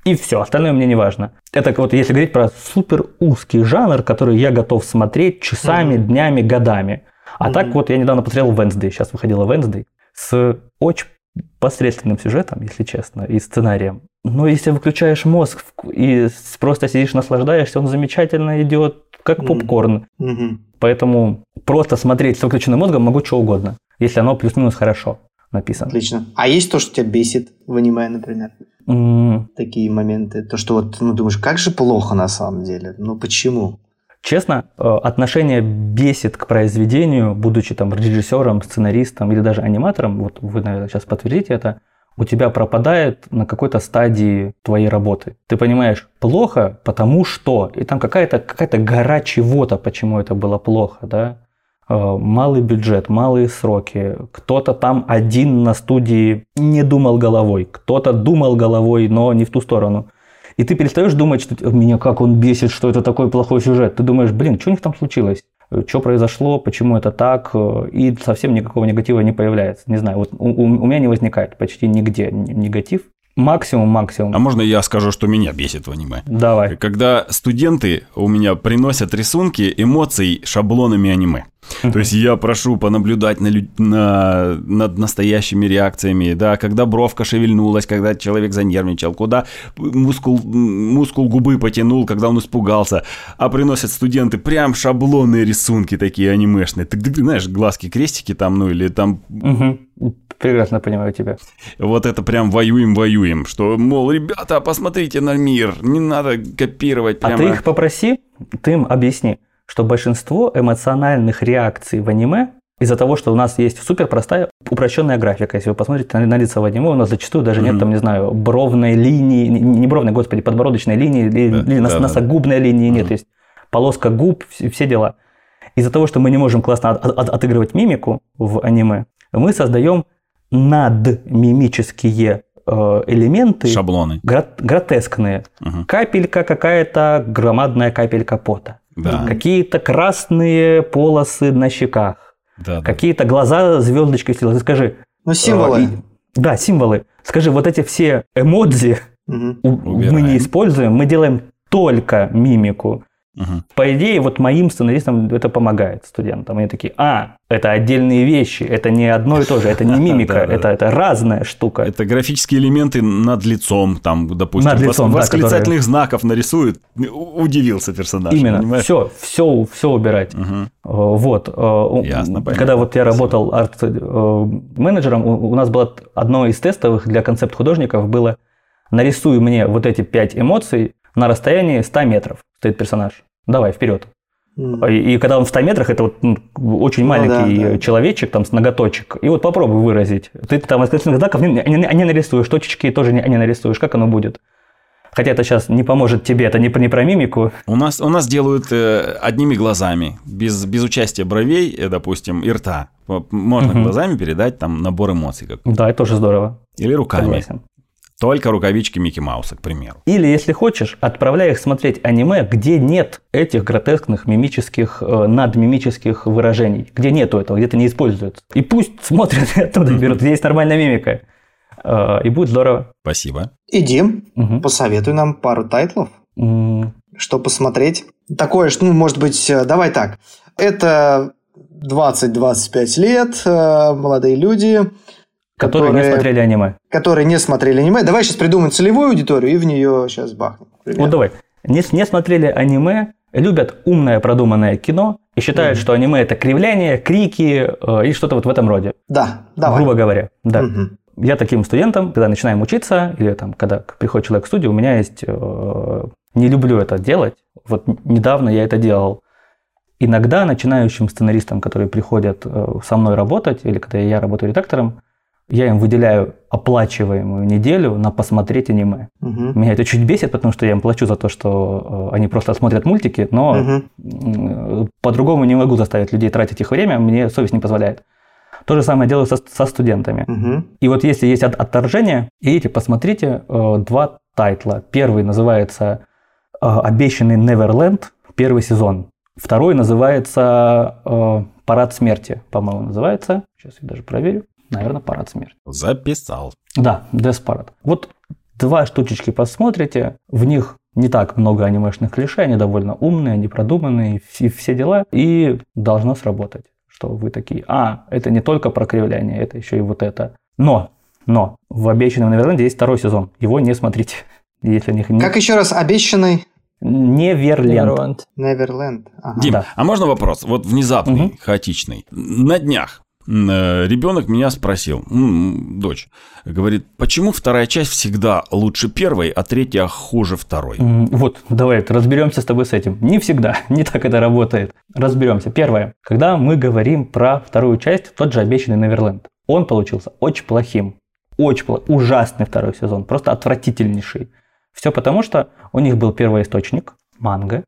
И все, остальное мне не важно. Это вот если говорить про супер узкий жанр, который я готов смотреть часами, mm-hmm. днями, годами. А mm-hmm. так вот я недавно посмотрел Wednesday, сейчас выходила Wednesday, с очень посредственным сюжетом, если честно, и сценарием. Но если выключаешь мозг и просто сидишь, наслаждаешься, он замечательно идет, как попкорн. Mm-hmm. Поэтому просто смотреть с выключенным мозгом могу что угодно, если оно плюс-минус хорошо написано. Отлично. А есть то, что тебя бесит в аниме, например? Mm. Такие моменты. То, что вот, ну, думаешь, как же плохо на самом деле? Ну, почему? Честно, э, отношение бесит к произведению, будучи там режиссером, сценаристом или даже аниматором, вот вы, наверное, сейчас подтвердите это, у тебя пропадает на какой-то стадии твоей работы. Ты понимаешь, плохо, потому что, и там какая-то какая гора чего-то, почему это было плохо, да, малый бюджет, малые сроки. Кто-то там один на студии не думал головой, кто-то думал головой, но не в ту сторону. И ты перестаешь думать, что меня как он бесит, что это такой плохой сюжет. Ты думаешь, блин, что у них там случилось? Что произошло, почему это так, и совсем никакого негатива не появляется. Не знаю, вот у, у меня не возникает почти нигде негатив. Максимум, максимум. А можно я скажу, что меня бесит в аниме? Давай. Когда студенты у меня приносят рисунки эмоций шаблонами аниме. То есть я прошу понаблюдать на, на, над настоящими реакциями, да, когда бровка шевельнулась, когда человек занервничал, куда мускул, мускул губы потянул, когда он испугался. А приносят студенты прям шаблонные рисунки такие анимешные. Ты, ты, ты знаешь, глазки, крестики там, ну или там... Угу. Прекрасно понимаю тебя. Вот это прям воюем-воюем, что, мол, ребята, посмотрите на мир, не надо копировать прямо. А ты их попроси, ты им объясни что большинство эмоциональных реакций в аниме из-за того, что у нас есть супер простая упрощенная графика. Если вы посмотрите на, на лица в аниме, у нас зачастую даже mm-hmm. нет, там, не знаю, бровной линии, не, не бровной, господи, подбородочной линии или, да, или да, носогубной да. линии, mm-hmm. нет, то есть полоска губ, все, все дела. Из-за того, что мы не можем классно от, от, отыгрывать мимику в аниме, мы создаем надмимические э, элементы. Шаблоны. Гротескные. Угу. Капелька какая-то, громадная капелька пота да. какие-то красные полосы на щеках, да, какие-то глаза звездочкой силы. Скажи. Ну, символы. Э, да, символы. Скажи, вот эти все эмодзи угу. мы не используем, мы делаем только мимику. Угу. По идее, вот моим сценаристам это помогает студентам. Они такие, а, это отдельные вещи, это не одно и то же, это не мимика, это, это разная штука. Это графические элементы над лицом, там, допустим, над лицом, восклицательных знаков нарисует, удивился персонаж. Именно, все, все, все убирать. Вот. Э, Ясно, Когда вот я работал арт-менеджером, у нас было одно из тестовых для концепт-художников было нарисуй мне вот эти пять эмоций на расстоянии 100 метров стоит персонаж давай, вперед. Mm. И, и когда он в 100 метрах, это вот ну, очень ну, маленький да, да. человечек там с ноготочек. И вот попробуй выразить. Ты там восклицательных знаков не, не, не нарисуешь, точечки тоже не, не нарисуешь. Как оно будет? Хотя это сейчас не поможет тебе, это не, не про мимику. У нас, у нас делают э, одними глазами, без, без участия бровей, э, допустим, и рта. Можно угу. глазами передать там набор эмоций. Какой-то. Да, это тоже здорово. Или руками. Согласен. Только рукавички Микки Мауса, к примеру. Или, если хочешь, отправляй их смотреть аниме, где нет этих гротескных мимических, э, надмимических выражений, где нету этого, где это не используется. И пусть смотрят и оттуда берут, где есть нормальная мимика. Э, И будет здорово. Спасибо. И, Дим, Мгм. посоветуй нам пару тайтлов, М, что посмотреть. Такое, что, ну, может быть, э, давай так. Это 20-25 лет, э, молодые люди, Которые не смотрели аниме. которые не смотрели аниме. Давай сейчас придумаем целевую аудиторию и в нее сейчас бахнем. Примерно. Вот давай. Не, не смотрели аниме, любят умное продуманное кино и считают, Мгм. что аниме это кривляние, крики э, и что-то вот в этом роде. Да, давай. Грубо говоря. Да. Мгм. Я таким студентам, когда начинаем учиться, или там, когда приходит человек в студию, у меня есть... э, не люблю это делать. Вот недавно я это делал. Иногда начинающим сценаристам, которые приходят э, со мной работать, или когда я работаю редактором, я им выделяю оплачиваемую неделю на посмотреть аниме. Мгм. Меня это чуть бесит, потому что я им плачу за то, что э, они просто смотрят мультики, но м, по-другому не могу заставить людей тратить их время, мне совесть не позволяет. То же самое делаю со, со студентами. Мгм. И вот если есть от- отторжение, идите, посмотрите э, два тайтла. Первый называется э, «Обещанный Неверленд», первый сезон. Второй называется э, «Парад смерти», по-моему, называется. Сейчас я даже проверю. Наверное, «Парад смерти». Записал. Да, Death Parade. Вот два штучечки посмотрите, в них не так много анимешных клише, они довольно умные, они продуманные, все, все дела, и должно сработать, что вы такие, а, это не только про кривляние, это еще и вот это. Но, но, в «Обещанном Неверленде» есть второй сезон, его не смотрите, если не... Как еще раз обещанный Неверленд. Неверленд. Ага. Дим, Да. а можно вопрос? Вот внезапный, Мгм. хаотичный. На днях ребенок меня спросил, дочь, говорит, почему вторая часть всегда лучше первой, а третья хуже второй? Вот, давай разберемся с тобой с этим. Не всегда, не так это работает. Разберемся. Первое. Когда мы говорим про вторую часть, тот же обещанный Неверленд, он получился очень плохим. Очень плохой, ужасный второй сезон, просто отвратительнейший. Все потому, что у них был первоисточник, манга.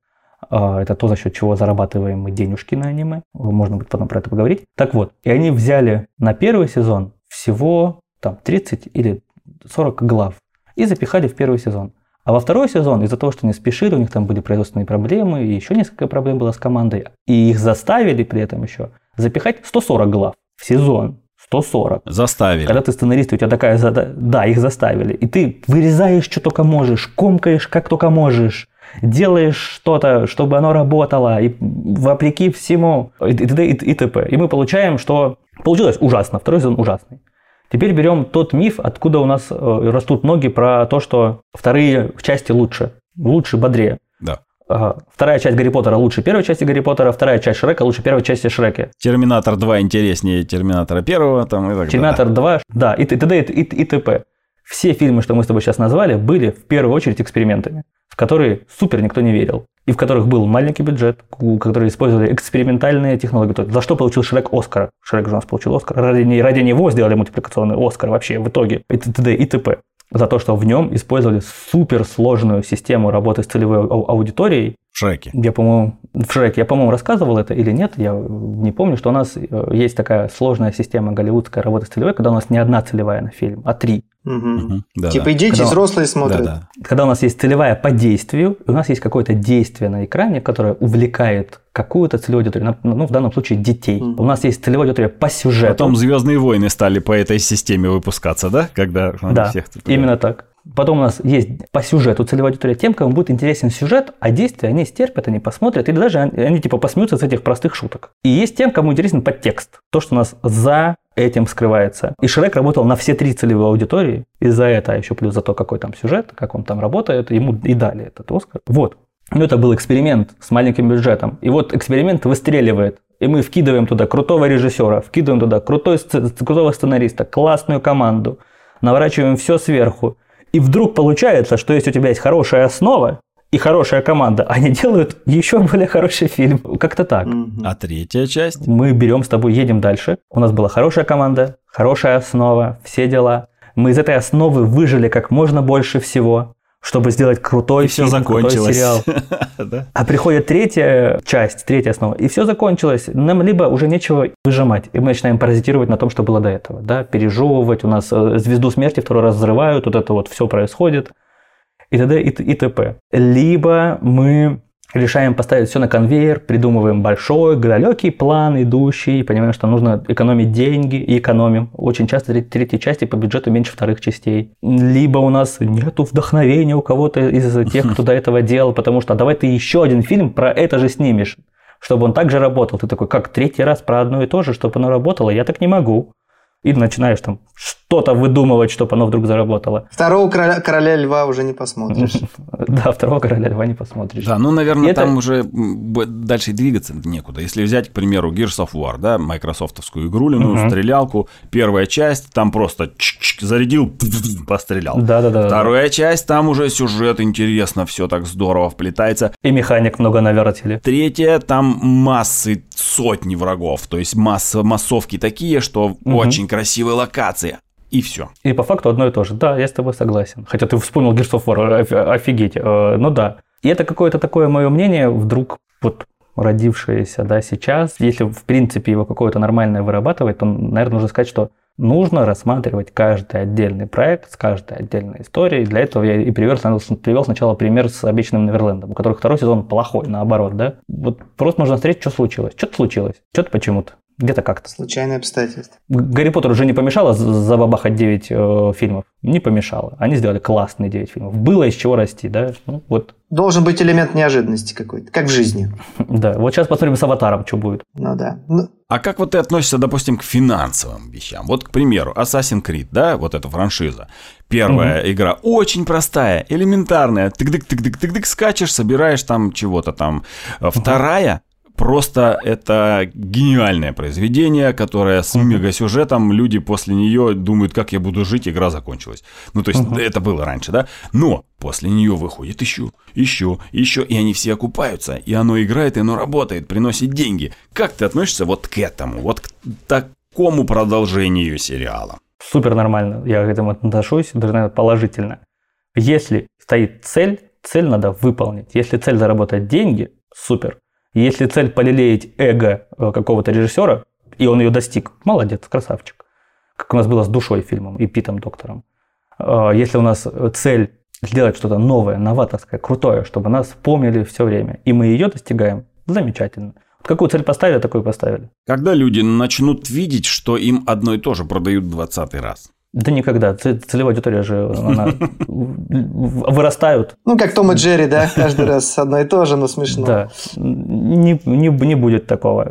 А, Это то, за счет чего зарабатываем мы денежки на аниме. Можно будет потом про это поговорить. Так вот, и они взяли на первый сезон всего там 30 или 40 глав и запихали в первый сезон. А во второй сезон, из-за того, что они спешили, у них там были производственные проблемы, и еще несколько проблем было с командой, и их заставили при этом еще запихать 140 глав в сезон. 140. Заставили. Когда ты сценарист, у тебя такая задача, да, их заставили, и ты вырезаешь, что только можешь, комкаешь, как только можешь, делаешь что-то, чтобы оно работало, и вопреки всему, и т.д. и, и т.п. И мы получаем, что получилось ужасно, второй сезон ужасный. Теперь берем тот миф, откуда у нас э, растут ноги про то, что вторые части лучше, лучше, бодрее. Да. Ага. Вторая часть Гарри Поттера лучше первой части Гарри Поттера, вторая часть Шрека лучше первой части Шрека. Терминатор 2 интереснее Терминатора 1 там и так далее. Терминатор 2, да, и т.д. и, и, и т.п. Все фильмы, что мы с тобой сейчас назвали, были в первую очередь экспериментами, в которые супер никто не верил. И в которых был маленький бюджет, у- которые использовали экспериментальные технологии. То есть За что получил Шрек Оскар? Шрек же у нас получил Оскар. Ради, ради него сделали мультипликационный Оскар вообще в итоге. И т.д. и т.п. За то, что в нем использовали суперсложную систему работы с целевой ау- аудиторией, В Шреке. я, по-моему, в Шреке, я, по-моему, рассказывал это или нет, я не помню, что у нас э, есть такая сложная система голливудская работы с целевой, когда у нас не одна целевая на фильм, а три. Мгм. Да, Типа да. и дети, и Когда- взрослые Да, смотрят. да. Когда у нас есть целевая по действию, у нас есть какое-то действие на экране, которое увлекает какую-то целевую аудиторию, ну, в данном случае детей. Мгм. У нас есть целевая аудитория по сюжету. Потом Звездные войны стали по этой системе выпускаться, да? Когда они Да, всех... именно так. Потом у нас есть по сюжету целевая аудитория тем, кому будет интересен сюжет, а действия они стерпят, они посмотрят, или даже они, они, типа посмеются с этих простых шуток. И есть тем, кому интересен подтекст. То, что у нас за этим скрывается. И Шрек работал на все три целевые аудитории, и за это, а еще плюс за то, какой там сюжет, как он там работает, ему и дали этот Оскар. Вот. Ну, это был эксперимент с маленьким бюджетом. И вот эксперимент выстреливает. И мы вкидываем туда крутого режиссера, вкидываем туда крутой, крутого сценариста, классную команду, наворачиваем все сверху. И вдруг получается, что если у тебя есть хорошая основа и хорошая команда, они делают еще более хороший фильм. Как-то так. А третья часть? Мы берем с тобой, едем дальше. У нас была хорошая команда, хорошая основа, все дела. Мы из этой основы выжили как можно больше всего. чтобы сделать крутой И фильм, все закончилось. крутой сериал. А приходит третья часть, третья основа, и все закончилось. Нам либо уже нечего выжимать, и мы начинаем паразитировать на том, что было до этого, да, пережевывать. У нас э, звезду смерти второй раз взрывают, вот это вот все происходит, и т.д. и т.п. Либо мы решаем поставить все на конвейер, придумываем большой, далекий план идущий, понимаем, что нужно экономить деньги и экономим. Очень часто треть- третьей части по бюджету меньше вторых частей. Либо у нас нету вдохновения у кого-то из тех, кто до этого делал, потому что «А давай ты еще один фильм про это же снимешь, чтобы он также работал. Ты такой, как третий раз про одно и то же, чтобы оно работало, я так не могу. И начинаешь там что-то выдумывать, чтобы оно вдруг заработало. Второго короля, короля льва уже не посмотришь. Да, второго короля льва не посмотришь. Да, ну, наверное, там уже дальше двигаться некуда. Если взять, к примеру, Gears of War, да, майкрософтовскую игрулину, стрелялку, первая часть, там просто зарядил, пострелял. Да-да-да. Вторая часть, там уже сюжет интересно, все так здорово вплетается. И механик много наворотили. Третья, там массы, сотни врагов, то есть масса, массовки такие, что очень красивые локации. И все. И по факту одно и то же. Да, я с тобой согласен. Хотя ты вспомнил Gears of War, оф- офигеть. Э, Ну да. И это какое-то такое мое мнение, вдруг вот родившееся, да, сейчас, если в принципе его какое-то нормальное вырабатывать, то, наверное, нужно сказать, что нужно рассматривать каждый отдельный проект с каждой отдельной историей. Для этого я и привел, привел сначала пример с «Обещанным Неверлендом», у которых второй сезон плохой, наоборот, да. Вот просто нужно смотреть, что случилось. Что-то случилось, что-то почему-то, где-то как-то. Случайные обстоятельства. Гарри Поттер уже не помешало забабахать 9 э, фильмов? Не помешало. Они сделали классные 9 фильмов. Было из чего расти, да? Ну, вот. Должен быть элемент неожиданности какой-то, как в жизни. Да, вот сейчас посмотрим с «Аватаром», что будет. Ну да. Ну, А как вот ты относишься, допустим, к финансовым вещам? Вот, к примеру, Assassin's Creed, да, вот эта франшиза. Первая игра очень простая, элементарная. Тык-дык, тык-дык, тык-дык, скачешь, собираешь там чего-то там. А Вторая Просто это гениальное произведение, которое с мегасюжетом, люди после нее думают, как я буду жить, игра закончилась. Ну, то есть, это было раньше, да? Но после нее выходит еще, еще, еще, и они все окупаются, и оно играет, и оно работает, приносит деньги. Как ты относишься вот к этому, вот к такому продолжению сериала? Супер нормально, я к этому отношусь, даже, наверное, положительно. Если стоит цель, цель надо выполнить. Если цель заработать деньги, супер. Если цель полелеять эго э, какого-то режиссера, и он ее достиг, молодец, красавчик. Как у нас было с душой фильмом и Питом Доктором. Э, Если у нас цель сделать что-то новое, новаторское, крутое, чтобы нас помнили все время, и мы ее достигаем, замечательно. Какую цель поставили, такую поставили. Когда люди начнут видеть, что им одно и то же продают 20 раз? Да никогда. Целевая аудитория же она вырастают. ну, как Том и Джерри, да? Каждый раз одно и то же, но смешно. Да. Не, не, не будет такого.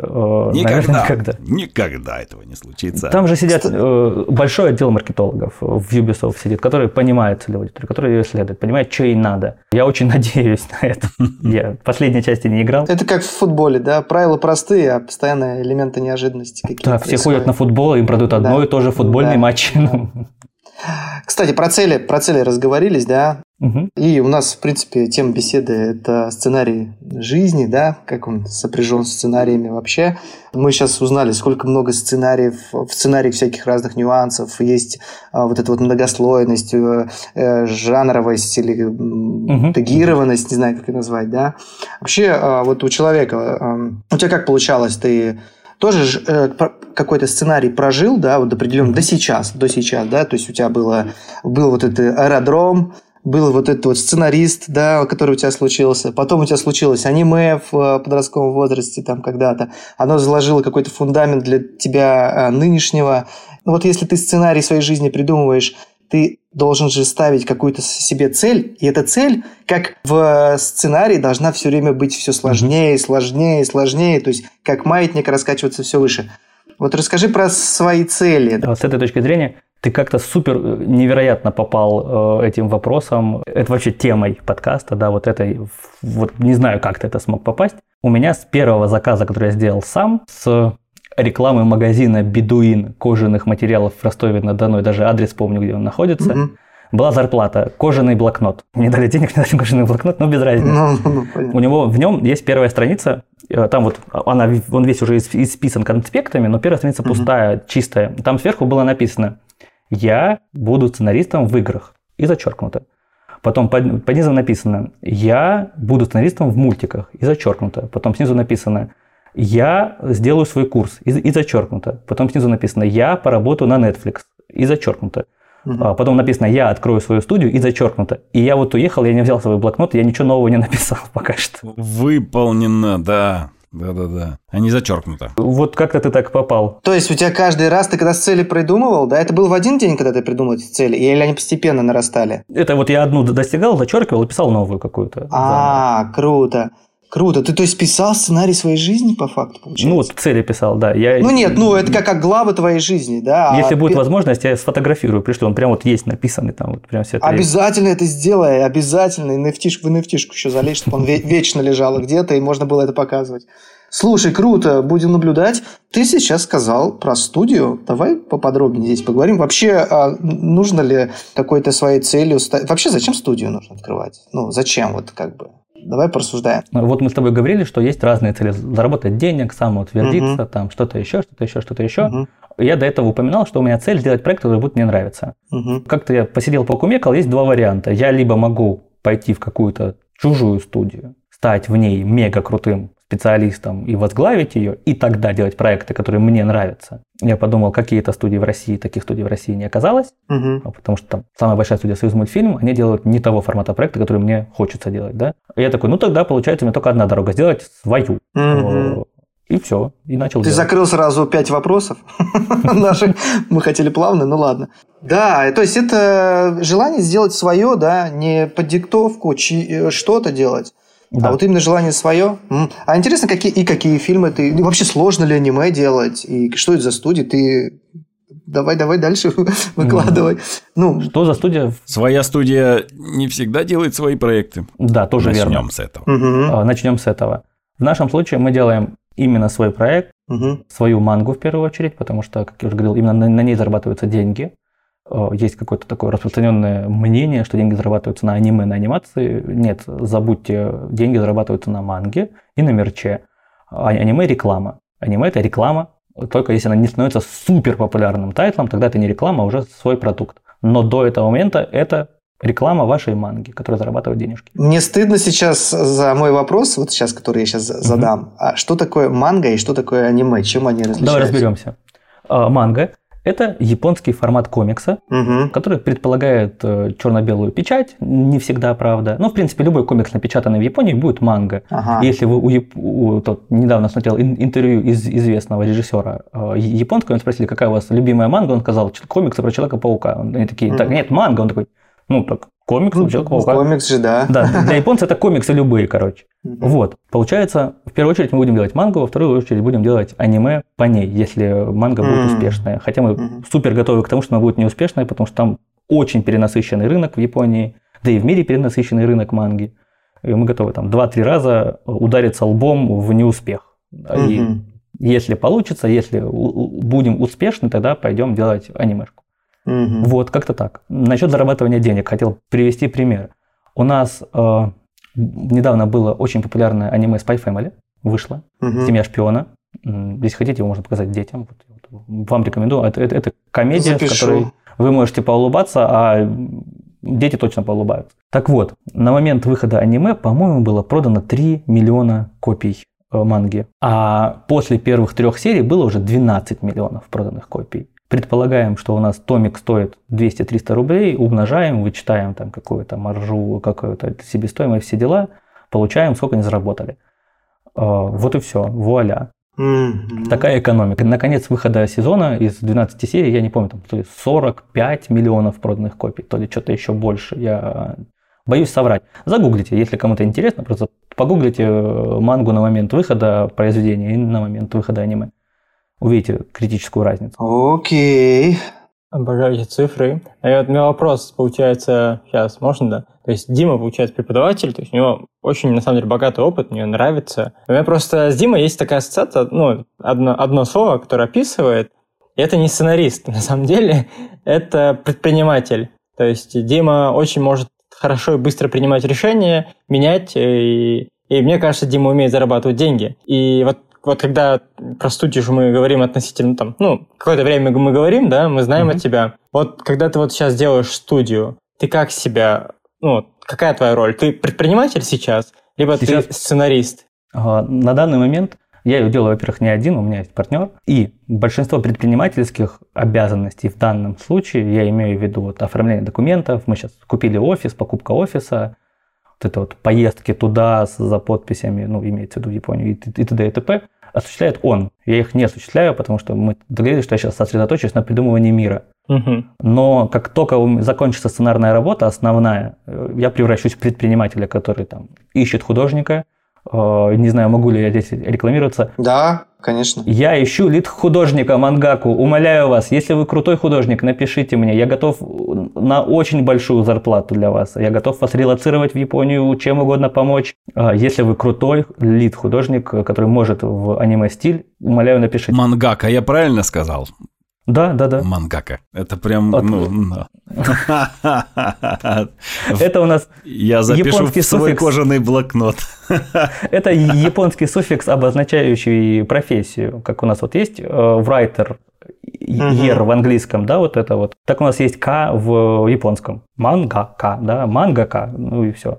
э, наверное, Никогда, никогда. никогда этого не случится. Там же сидят э, большой отдел маркетологов в Ubisoft сидит, который понимает целевую аудиторию, который ее исследует, понимает, что ей надо. Я очень надеюсь на это. Я в последней части не играл. Это как в футболе, да? Правила простые, а постоянно элементы неожиданности какие-то Да, все ходят на футбол, им продают одно Да. и то же футбольный Да. матч. Кстати, про цели, про цели разговорились, да? Мгм. И у нас, в принципе, тема беседы – это сценарий жизни, да, как он сопряжен с сценариями вообще. Мы сейчас узнали, сколько много сценариев, в сценариях всяких разных нюансов. Есть а, вот эта вот многослойность, э, э, жанровость или тегированность, не знаю, как это назвать, да. Вообще, а, вот у человека, у тебя как получалось, ты тоже э, какой-то сценарий прожил, да, вот определенно до сейчас, до сейчас, да, то есть у тебя было, был вот этот аэродром, был вот этот вот сценарист, да, который у тебя случился, потом у тебя случилось аниме в э, подростковом возрасте там когда-то, оно заложило какой-то фундамент для тебя э, нынешнего. Ну вот если ты сценарий своей жизни придумываешь, ты должен же ставить какую-то себе цель, и эта цель, как в сценарии, должна все время быть все сложнее, сложнее, сложнее, то есть как маятник раскачиваться все выше. Вот расскажи про свои цели. А С этой точки зрения ты как-то супер э, невероятно попал э, этим вопросом. Это вообще темой подкаста, да, вот этой, вот не знаю, как ты это смог попасть. У меня с первого заказа, который я сделал сам, с рекламы магазина «Бедуин» кожаных материалов в Ростове-на-Дону, даже адрес помню, где он находится, Мгм. была зарплата, кожаный блокнот. Мне дали денег, мне дали кожаный блокнот, но без разницы. Ну, ну, понятно. У него в нем есть первая страница, э, там вот она, он весь уже ис- исписан конспектами, но первая страница Мгм. пустая, чистая. Там сверху было написано «Я буду сценаристом в играх» и зачеркнуто. Потом под, под низом написано «Я буду сценаристом в мультиках» и зачеркнуто. Потом снизу написано «Я сделаю свой курс» и, и зачеркнуто. Потом снизу написано «Я поработаю на Netflix» и зачеркнуто. Угу. Потом написано «Я открою свою студию» и зачеркнуто. И я вот уехал, я не взял свой блокнот, я ничего нового не написал пока что. Выполнено, да. Да-да-да. А не зачеркнуто. Вот как-то ты так попал. То есть у тебя каждый раз, ты когда цели придумывал, да, это был в один день, когда ты придумал эти цели, или они постепенно нарастали? Это вот я одну достигал, зачеркивал и писал новую какую-то. А, круто. Круто. Ты, то есть, писал сценарий своей жизни, по факту, получается? Ну, вот цели писал, да. Я... Ну, нет, ну, это как, как глава твоей жизни, да. Если а... будет возможность, я сфотографирую, пришлю. Он прям вот есть написанный там, вот прям все это Обязательно есть. это сделай, обязательно. И NFT, в NFT еще залей, чтобы он вечно лежал где-то, и можно было это показывать. Слушай, круто, будем наблюдать. Ты сейчас сказал про студию. Давай поподробнее здесь поговорим. Вообще, а нужно ли какой-то своей целью... Вообще, зачем студию нужно открывать? Ну, зачем вот как бы? Давай порассуждаем. Вот мы с тобой говорили, что есть разные цели. Заработать денег, самоутвердиться, угу. там что-то еще, что-то еще, что-то еще. Угу. Я до этого упоминал, что у меня цель сделать проект, который будет мне нравиться. Угу. Как-то я посидел, покумекал, есть два варианта. Я либо могу пойти в какую-то чужую студию, стать в ней мега крутым специалистом и возглавить ее, и тогда делать проекты, которые мне нравятся. Я подумал, какие-то студии в России, таких студий в России не оказалось, угу. потому что там самая большая студия Союз мультфильм, они делают не того формата проекта, который мне хочется делать, да. И я такой, ну тогда получается мне только одна дорога сделать свою. Угу. И все, и начал Ты делать. закрыл сразу пять вопросов наших. Мы хотели плавно, ну ладно. Да, то есть это желание сделать свое, да, не под диктовку э, что-то делать, да. А вот именно желание свое. А интересно, какие и какие фильмы ты. И вообще сложно ли аниме делать? И что это за студия? Ты давай, давай дальше выкладывай. Ну, что за студия? Своя студия не всегда делает свои проекты. Да, тоже Начнем верно. с этого. Угу. Начнем с этого. В нашем случае мы делаем именно свой проект, угу. свою мангу в первую очередь, потому что, как я уже говорил, именно на, на ней зарабатываются деньги. Э, есть какое-то такое распространенное мнение, что деньги зарабатываются на аниме, на анимации. Нет, забудьте, деньги зарабатываются на манге и на мерче. А аниме – реклама. Аниме – это реклама, только если она не становится супер популярным тайтлом, тогда это не реклама, а уже свой продукт. Но до этого момента это реклама вашей манги, которая зарабатывает денежки. Мне стыдно сейчас за мой вопрос, вот сейчас, который я сейчас задам. Угу. А что такое манга и что такое аниме? Чем они различаются? Давай разберемся. А, манга это японский формат комикса, угу. который предполагает э, черно-белую печать, не всегда, правда. Но, в принципе, любой комикс, напечатанный в Японии, будет манго. Ага. Если вы у, у, тот, недавно смотрел интервью из известного режиссера э, японского, он спросили, какая у вас любимая манга, он сказал, комиксы про Человека-паука. Они такие, так, нет, манга. Он такой, ну, так, комикс ну, Человека-паука. Комикс же, да. Да, для японцев это комиксы любые, короче. Вот, получается, в первую очередь мы будем делать мангу, во вторую очередь будем делать аниме по ней, если манга будет успешная. Хотя мы супер готовы к тому, что она будет неуспешная, потому что там очень перенасыщенный рынок в Японии, да и в мире перенасыщенный рынок манги. И мы готовы там 2-3 раза удариться лбом в неуспех. И если получится, если будем успешны, тогда пойдем делать анимешку. Угу. Вот, как-то так. Насчет зарабатывания денег хотел привести пример. У нас э, недавно было очень популярное аниме Spy Family, вышло, угу. «Семья шпиона». Если хотите, его можно показать детям. Вам рекомендую. Это, это, это комедия, Запишу. в которой вы можете поулыбаться, а дети точно поулыбаются. Так вот, на момент выхода аниме, по-моему, было продано 3 миллиона копий э, манги. А после первых трех серий было уже 12 миллионов проданных копий. Предполагаем, что у нас томик стоит 200-300 рублей, умножаем, вычитаем там какую-то маржу, какую-то себестоимость, все дела, получаем, сколько они заработали. А, вот и все, вуаля. Mm-hmm. Такая экономика. Наконец выхода сезона из 12 серий, я не помню, там то ли 45 миллионов проданных копий, то ли что-то еще больше. Я боюсь соврать. Загуглите, если кому-то интересно, просто погуглите э, мангу на момент выхода произведения и на момент выхода аниме увидите критическую разницу. Окей. Обожаю эти цифры. А вот у меня вопрос, получается, сейчас можно, да? То есть Дима, получается, преподаватель, то есть у него очень, на самом деле, богатый опыт, мне нравится. У меня просто с Димой есть такая ассоциация, ну, одно, одно слово, которое описывает, и это не сценарист, на самом деле, это предприниматель. То есть Дима очень может хорошо и быстро принимать решения, менять, и, и мне кажется, Дима умеет зарабатывать деньги. И вот вот когда про студию же мы говорим относительно там, ну, какое-то время мы говорим, да, мы знаем mm-hmm. от тебя. Вот когда ты вот сейчас делаешь студию, ты как себя Ну, какая твоя роль? Ты предприниматель сейчас, либо сейчас... ты сценарист? На данный момент я ее делаю, во-первых, не один, у меня есть партнер. И большинство предпринимательских обязанностей в данном случае, я имею в виду вот оформление документов, мы сейчас купили офис, покупка офиса, вот это вот поездки туда за подписями, ну, имеется в виду в Японию, и т.д. и т.п., осуществляет он. Я их не осуществляю, потому что мы договорились, что я сейчас сосредоточусь на придумывании мира. Угу. Но как только закончится сценарная работа, основная, э, я превращусь в предпринимателя, который там ищет художника, не знаю, могу ли я здесь рекламироваться. Да, конечно. Я ищу лид-художника Мангаку. Умоляю вас, если вы крутой художник, напишите мне. Я готов на очень большую зарплату для вас. Я готов вас релацировать в Японию, чем угодно помочь. Э, если вы крутой лид-художник, который может в аниме-стиль, умоляю, напишите. Мангака, я правильно сказал? Да, да, да. Мангака. Это прям, От... ну... Это у нас Я запишу в свой кожаный блокнот. Это японский суффикс, обозначающий профессию. Как у нас вот есть э, writer, ер в английском, да, вот это вот. Так у нас есть к в японском. Мангака, да, мангака, ну и все.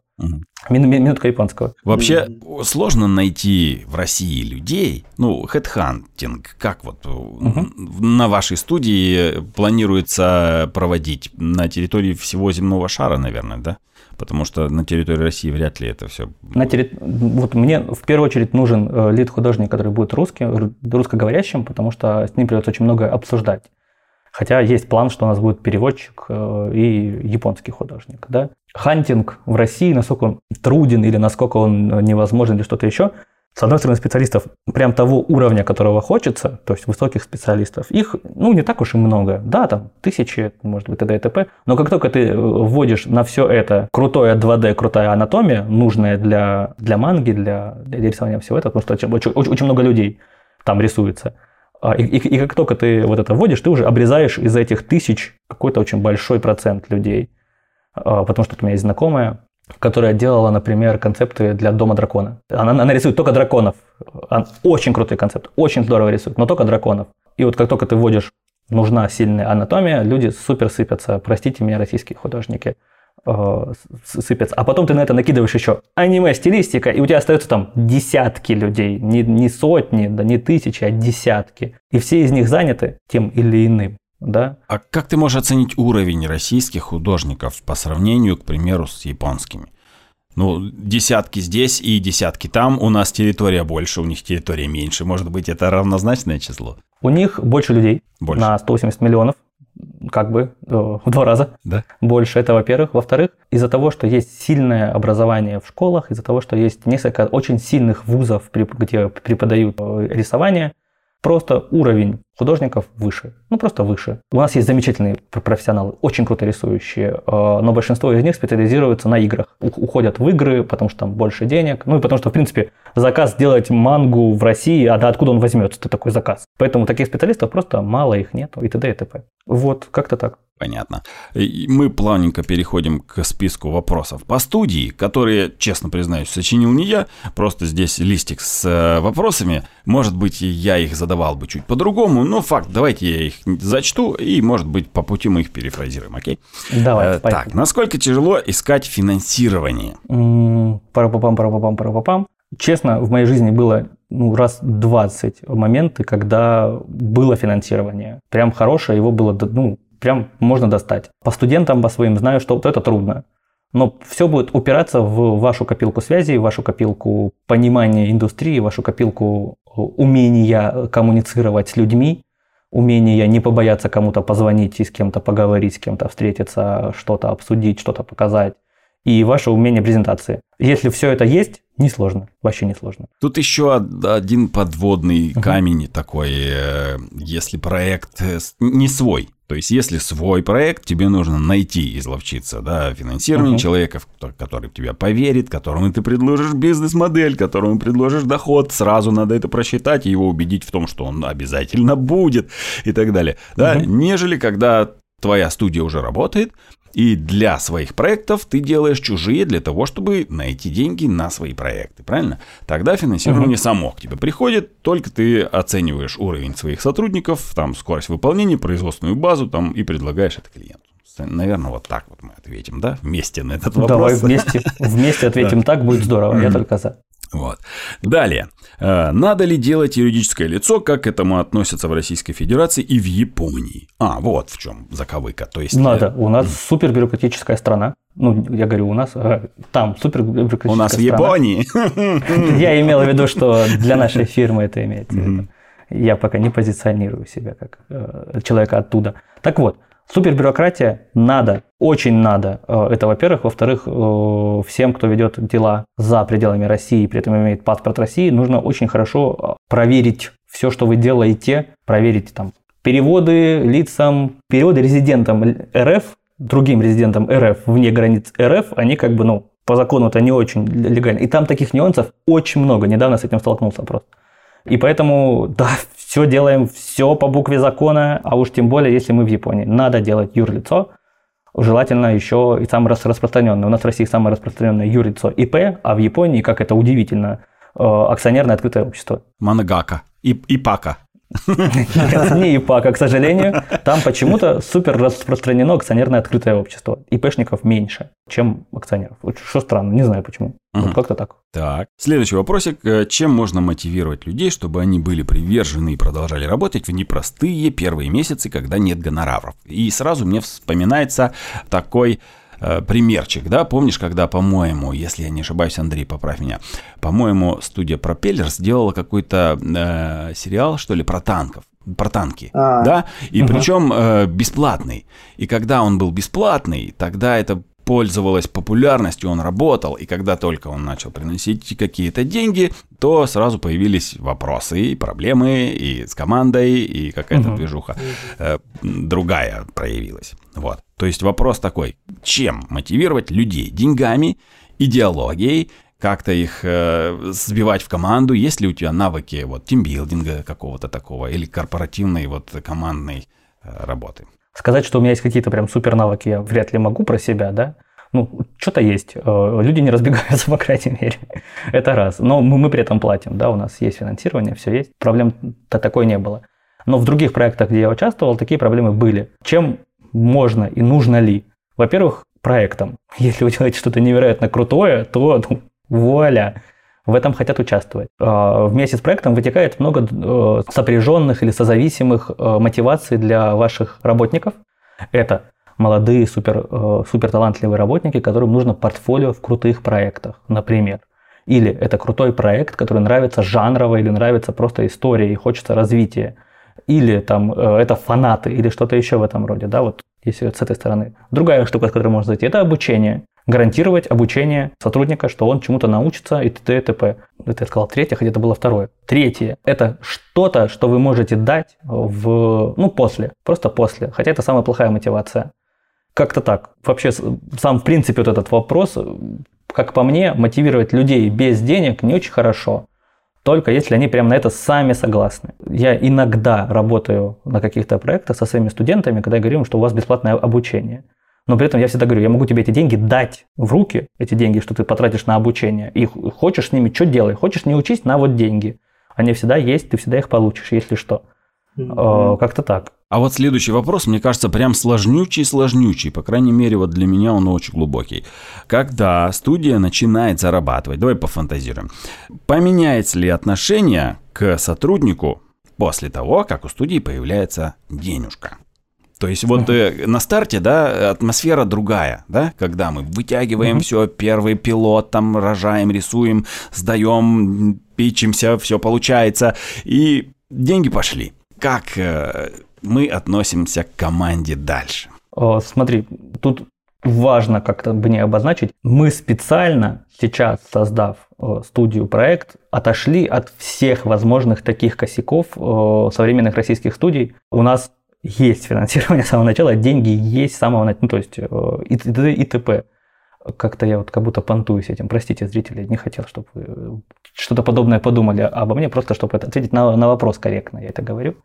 Минутка японского. Вообще сложно найти в России людей, ну, хедхантинг, как вот угу. на вашей студии планируется проводить на территории всего земного шара, наверное, да? Потому что на территории России вряд ли это все. На терри... Вот мне в первую очередь нужен э, лид-художник, который будет русским, русскоговорящим, потому что с ним придется очень многое обсуждать. Хотя есть план, что у нас будет переводчик э, и японский художник. Да? Хантинг в России, насколько он труден или насколько он невозможен или что-то еще, с одной стороны, специалистов прям того уровня, которого хочется, то есть высоких специалистов, их, ну, не так уж и много. Да, там тысячи, может быть, т.д. и т.п. Но как только ты вводишь на все это крутое 2D, крутая анатомия, нужная для, для манги, для, для рисования всего этого, потому что очень, очень, очень много людей там рисуется. А, и, и, и как только ты вот это вводишь, ты уже обрезаешь из этих тысяч какой-то очень большой процент людей. А, потому что у меня есть знакомая, которая делала, например, концепты для Дома дракона. Она, она рисует только драконов. Она, очень крутой концепт, очень здорово рисует, но только драконов. И вот как только ты вводишь нужна сильная анатомия, люди супер сыпятся. Простите меня, российские художники э, сыпятся. А потом ты на это накидываешь еще аниме-стилистика, и у тебя остаются там десятки людей. Не, не сотни, да не тысячи, а десятки. И все из них заняты тем или иным да. А как ты можешь оценить уровень российских художников по сравнению, к примеру, с японскими? Ну, десятки здесь и десятки там. У нас территория больше, у них территория меньше. Может быть, это равнозначное число? У них больше людей больше. на 180 миллионов. Как бы э, в два раза да? больше. Это, во-первых. Во-вторых, из-за того, что есть сильное образование в школах, из-за того, что есть несколько очень сильных вузов, где преподают э, рисование, Просто уровень художников выше. Ну, просто выше. У нас есть замечательные профессионалы, очень круто рисующие, э, но большинство из них специализируются на играх. Уходят в игры, потому что там больше денег. Ну, и потому что, в принципе, заказ сделать мангу в России, а да откуда он возьмется, это такой заказ. Поэтому таких специалистов просто мало их нет, и т.д. и т.п. Вот, как-то так. Понятно. Мы плавненько переходим к списку вопросов по студии, которые, честно признаюсь, сочинил не я. Просто здесь листик с э, вопросами. Может быть, я их задавал бы чуть по-другому, но факт, давайте я их зачту, и, может быть, по пути мы их перефразируем, окей? Давай, э, Так, насколько тяжело искать финансирование? Парапапам, парапапам, парапапам. Честно, в моей жизни было ну, раз 20 моменты, когда было финансирование. Прям хорошее, его было, ну, прям можно достать. По студентам, по своим знаю, что вот это трудно. Но все будет упираться в вашу копилку связей, в вашу копилку понимания индустрии, в вашу копилку умения коммуницировать с людьми, умения не побояться кому-то позвонить и с кем-то поговорить, с кем-то встретиться, что-то обсудить, что-то показать. И ваше умение презентации. Если все это есть, несложно, вообще несложно. Тут еще один подводный угу. камень такой, э, если проект э, не свой, то есть, если свой проект, тебе нужно найти, изловчиться, да, финансирование uh-huh. человека, который в тебя поверит, которому ты предложишь бизнес-модель, которому предложишь доход, сразу надо это просчитать и его убедить в том, что он обязательно будет и так далее. Да, uh-huh. нежели когда твоя студия уже работает, и для своих проектов ты делаешь чужие для того, чтобы найти деньги на свои проекты, правильно? Тогда финансирование угу. само к тебе приходит, только ты оцениваешь уровень своих сотрудников, там скорость выполнения, производственную базу там и предлагаешь это клиенту. Наверное, вот так вот мы ответим, да, вместе на этот вопрос. Давай вместе, вместе ответим так, будет здорово, я только за. Вот. Далее. Э, надо ли делать юридическое лицо, как к этому относятся в Российской Федерации и в Японии? А, вот в чем заковыка. То есть... Надо. У нас супер бюрократическая страна. Ну, я говорю, у нас э, там супер бюрократическая У нас в Японии. Я имел в виду, что для нашей фирмы это имеется в виду. Я пока не позиционирую себя как э, человека оттуда. Так вот, Супербюрократия надо, очень надо. Э, это, во-первых. Во-вторых, э, всем, кто ведет дела за пределами России, при этом имеет паспорт России, нужно очень хорошо э, проверить все, что вы делаете, проверить там переводы лицам, переводы резидентам РФ, другим резидентам РФ вне границ РФ, они как бы, ну, по закону это не очень легально. И там таких нюансов очень много. Недавно с этим столкнулся просто. И поэтому, да, все делаем, все по букве закона, а уж тем более, если мы в Японии. Надо делать юрлицо, желательно еще и самое распространенное. У нас в России самое распространенное юрлицо ИП, а в Японии, как это удивительно, э, акционерное открытое общество. Манагака. И, Ипака. Нет, не ИПАКа, к сожалению. Там почему-то супер распространено акционерное открытое общество. ИПшников меньше, чем акционеров. Что странно, не знаю почему. Угу. Вот как-то так. Так. Следующий вопросик. Э, чем можно мотивировать людей, чтобы они были привержены и продолжали работать в непростые первые месяцы, когда нет гонораров? И сразу мне вспоминается такой э, примерчик, да, помнишь, когда, по-моему, если я не ошибаюсь, Андрей, поправь меня, по-моему, студия Пропеллер сделала какой-то э, сериал, что ли, про танков про танки, а, да, и угу. причем э, бесплатный. И когда он был бесплатный, тогда это пользовалось популярностью, он работал, и когда только он начал приносить какие-то деньги, то сразу появились вопросы и проблемы, и с командой, и какая-то угу. движуха э, другая проявилась. Вот. То есть вопрос такой, чем мотивировать людей? Деньгами, идеологией, как-то их э, сбивать в команду, есть ли у тебя навыки вот тимбилдинга какого-то такого или корпоративной вот командной э, работы? Сказать, что у меня есть какие-то прям супер навыки, я вряд ли могу про себя, да. Ну, что-то есть. Э, люди не разбегаются, по крайней мере. Это раз. Но мы, мы при этом платим, да, у нас есть финансирование, все есть. Проблем-то такой не было. Но в других проектах, где я участвовал, такие проблемы были. Чем можно и нужно ли? Во-первых, проектом. Если вы делаете что-то невероятно крутое, то ну, вуаля, в этом хотят участвовать. А, вместе с проектом вытекает много э, сопряженных или созависимых э, мотиваций для ваших работников. Это молодые, супер, э, супер талантливые работники, которым нужно портфолио в крутых проектах, например. Или это крутой проект, который нравится жанрово или нравится просто история и хочется развития. Или там это фанаты или что-то еще в этом роде. Да, вот если с этой стороны. Другая штука, с которой можно зайти, это обучение гарантировать обучение сотрудника, что он чему-то научится и т.д. и т.п. Это я сказал третье, хотя это было второе. Третье – это что-то, что вы можете дать в, ну, после, просто после. Хотя это самая плохая мотивация. Как-то так. Вообще, сам в принципе вот этот вопрос, как по мне, мотивировать людей без денег не очень хорошо. Только если они прямо на это сами согласны. Я иногда работаю на каких-то проектах со своими студентами, когда я говорю им, что у вас бесплатное обучение – но при этом я всегда говорю, я могу тебе эти деньги дать в руки, эти деньги, что ты потратишь на обучение. И хочешь с ними, что делай? Хочешь не учись, на вот деньги. Они всегда есть, ты всегда их получишь, если что. Mm-hmm. Как-то так. А вот следующий вопрос, мне кажется, прям сложнючий-сложнючий. По крайней мере, вот для меня он очень глубокий. Когда студия начинает зарабатывать, давай пофантазируем, поменяется ли отношение к сотруднику после того, как у студии появляется денежка? То есть вот э, на старте, да, атмосфера другая, да, когда мы вытягиваем uh-huh. все, первый пилот, там рожаем, рисуем, сдаем, пичимся, все получается, и деньги пошли. Как э, мы относимся к команде дальше? О, смотри, тут важно как-то мне обозначить, мы специально сейчас, создав э, студию проект, отошли от всех возможных таких косяков э, современных российских студий. У нас есть финансирование с самого начала, деньги есть с самого начала, ну, то есть э, и, и, и т.п. Как-то я вот как будто понтуюсь этим. Простите, зрители, не хотел, чтобы вы что-то подобное подумали обо мне, просто чтобы ответить на, на вопрос корректно, я это говорю.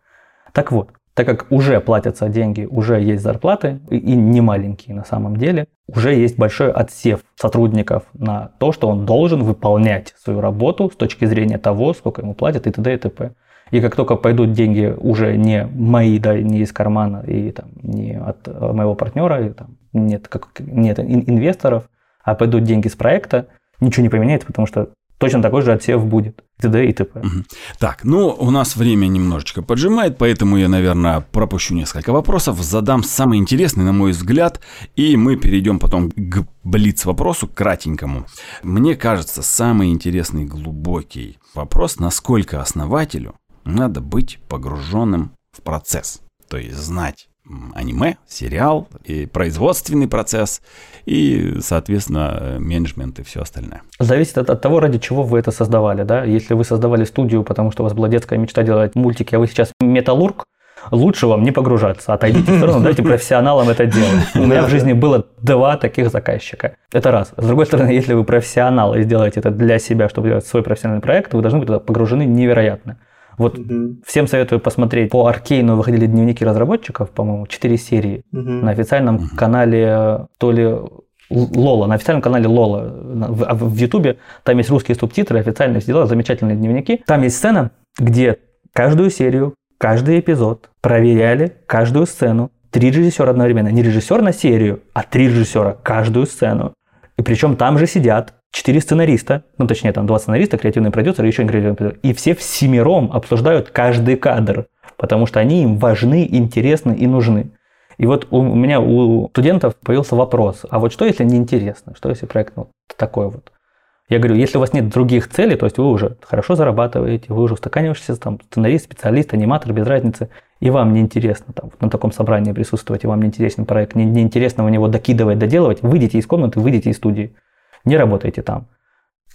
Так вот, так как уже платятся деньги, уже есть зарплаты, и, и не маленькие на самом деле, уже есть большой отсев сотрудников на то, что он должен выполнять свою работу с точки зрения того, сколько ему платят и т.д. и т.п. И как только пойдут деньги уже не мои, да, не из кармана и там, не от э, моего партнера, и, там, нет, как, нет инвесторов, а пойдут деньги с проекта, ничего не поменяется, потому что точно такой же отсев будет. т.д. и т.п. Так, ну, у нас время немножечко поджимает, поэтому я, наверное, пропущу несколько вопросов, задам самый интересный, на мой взгляд, и мы перейдем потом к блиц-вопросу, кратенькому. Мне кажется, самый интересный глубокий вопрос, насколько основателю надо быть погруженным в процесс, то есть знать аниме, сериал, и производственный процесс, и, соответственно, менеджмент и все остальное. Зависит от, от того, ради чего вы это создавали. Да? Если вы создавали студию, потому что у вас была детская мечта делать мультики, а вы сейчас металлург, лучше вам не погружаться. Отойдите в сторону, дайте профессионалам это делать. У меня в жизни было два таких заказчика. Это раз. С другой стороны, если вы профессионал и сделаете это для себя, чтобы делать свой профессиональный проект, вы должны быть туда погружены невероятно. Вот угу. всем советую посмотреть. По Аркейну выходили дневники разработчиков, по-моему, 4 серии. Угу. На официальном угу. канале то ли Лола, на официальном канале Лола в Ютубе, там есть русские субтитры, официально сделали замечательные дневники. Там есть сцена, где каждую серию, каждый эпизод проверяли каждую сцену. Три режиссера одновременно. Не режиссер на серию, а три режиссера каждую сцену. И причем там же сидят четыре сценариста, ну точнее там два сценариста, креативный продюсер и еще креативный продюсер, и все всемиром обсуждают каждый кадр, потому что они им важны, интересны и нужны. И вот у меня у студентов появился вопрос, а вот что если неинтересно, что если проект ну, такой вот? Я говорю, если у вас нет других целей, то есть вы уже хорошо зарабатываете, вы уже устаканиваешься, там, сценарист, специалист, аниматор, без разницы, и вам неинтересно там, на таком собрании присутствовать, и вам неинтересен проект, не, неинтересно у него докидывать, доделывать, выйдите из комнаты, выйдите из студии не работайте там.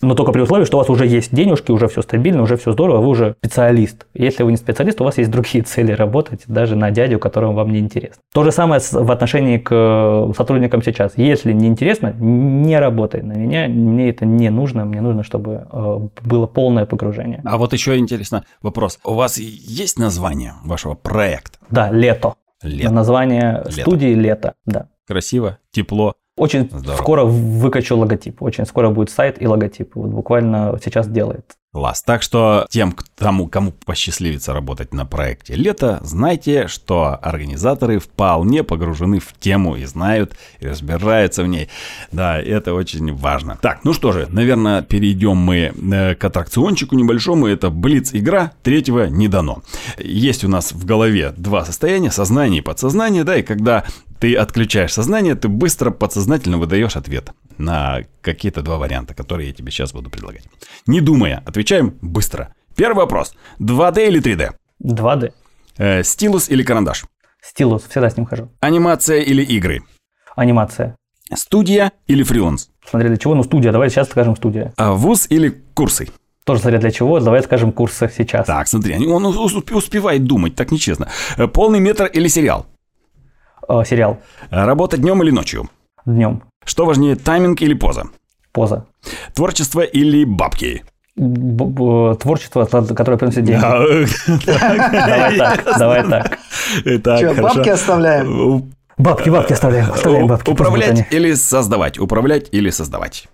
Но только при условии, что у вас уже есть денежки, уже все стабильно, уже все здорово, вы уже специалист. Если вы не специалист, у вас есть другие цели работать, даже на дядю, которому вам не интересно. То же самое в отношении к э, сотрудникам сейчас. Если не интересно, не работай на меня, мне это не нужно, мне нужно, чтобы э, было полное погружение. А вот еще интересно вопрос. У вас есть название вашего проекта? Да, «Лето». Лето. Название Лето. студии «Лето», да. Красиво, тепло. Очень Здорово. скоро выкачу логотип. Очень скоро будет сайт и логотип. Вот буквально сейчас делает. Класс. Так что тем, кому, кому посчастливится работать на проекте «Лето», знайте, что организаторы вполне погружены в тему и знают, и разбираются в ней. Да, это очень важно. Так, ну что же, наверное, перейдем мы э, к аттракциончику небольшому. Это Блиц-игра, третьего не дано. Есть у нас в голове два состояния, сознание и подсознание, да, и когда ты отключаешь сознание, ты быстро подсознательно выдаешь ответ на какие-то два варианта, которые я тебе сейчас буду предлагать. Не думая, отвечаем быстро. Первый вопрос. 2D или 3D? 2D. Э, стилус или карандаш? Стилус, всегда с ним хожу. Анимация или игры? Анимация. Студия или фриланс? Смотря для чего, ну студия, давай сейчас скажем студия. А вуз или курсы? Тоже смотря для чего, давай скажем курсы сейчас. Так, смотри, он успевает думать, так нечестно. Э, полный метр или сериал? Э, сериал. Работа днем или ночью? Днем. Что важнее, тайминг или поза? Поза. Творчество или бабки? творчество, которое приносит деньги. Давай так, давай так. Что, бабки оставляем? Бабки, бабки оставляем, оставляем бабки. Управлять или создавать? Управлять или создавать?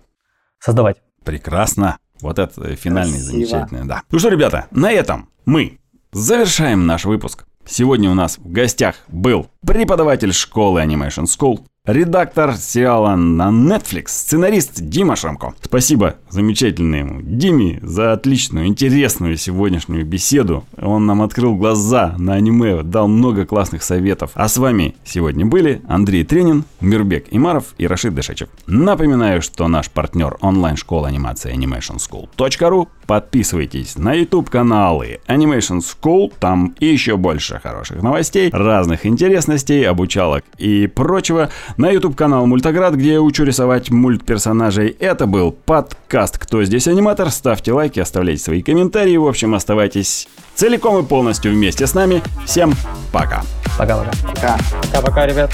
Создавать. Прекрасно. Вот это финальный замечательный, да. Ну что, ребята, на этом мы завершаем наш выпуск. Сегодня у нас в гостях был преподаватель школы Animation School редактор сериала на Netflix, сценарист Дима Шамко. Спасибо замечательному Диме за отличную, интересную сегодняшнюю беседу. Он нам открыл глаза на аниме, дал много классных советов. А с вами сегодня были Андрей Тренин, Мирбек Имаров и Рашид Дышачев. Напоминаю, что наш партнер онлайн-школа анимации animationschool.ru. Подписывайтесь на YouTube каналы Animation School, там еще больше хороших новостей, разных интересностей, обучалок и прочего. На YouTube канал Мультоград, где я учу рисовать мультперсонажей. Это был подкаст «Кто здесь аниматор?». Ставьте лайки, оставляйте свои комментарии. В общем, оставайтесь целиком и полностью вместе с нами. Всем пока. Пока-пока. Пока. Пока-пока, ребят.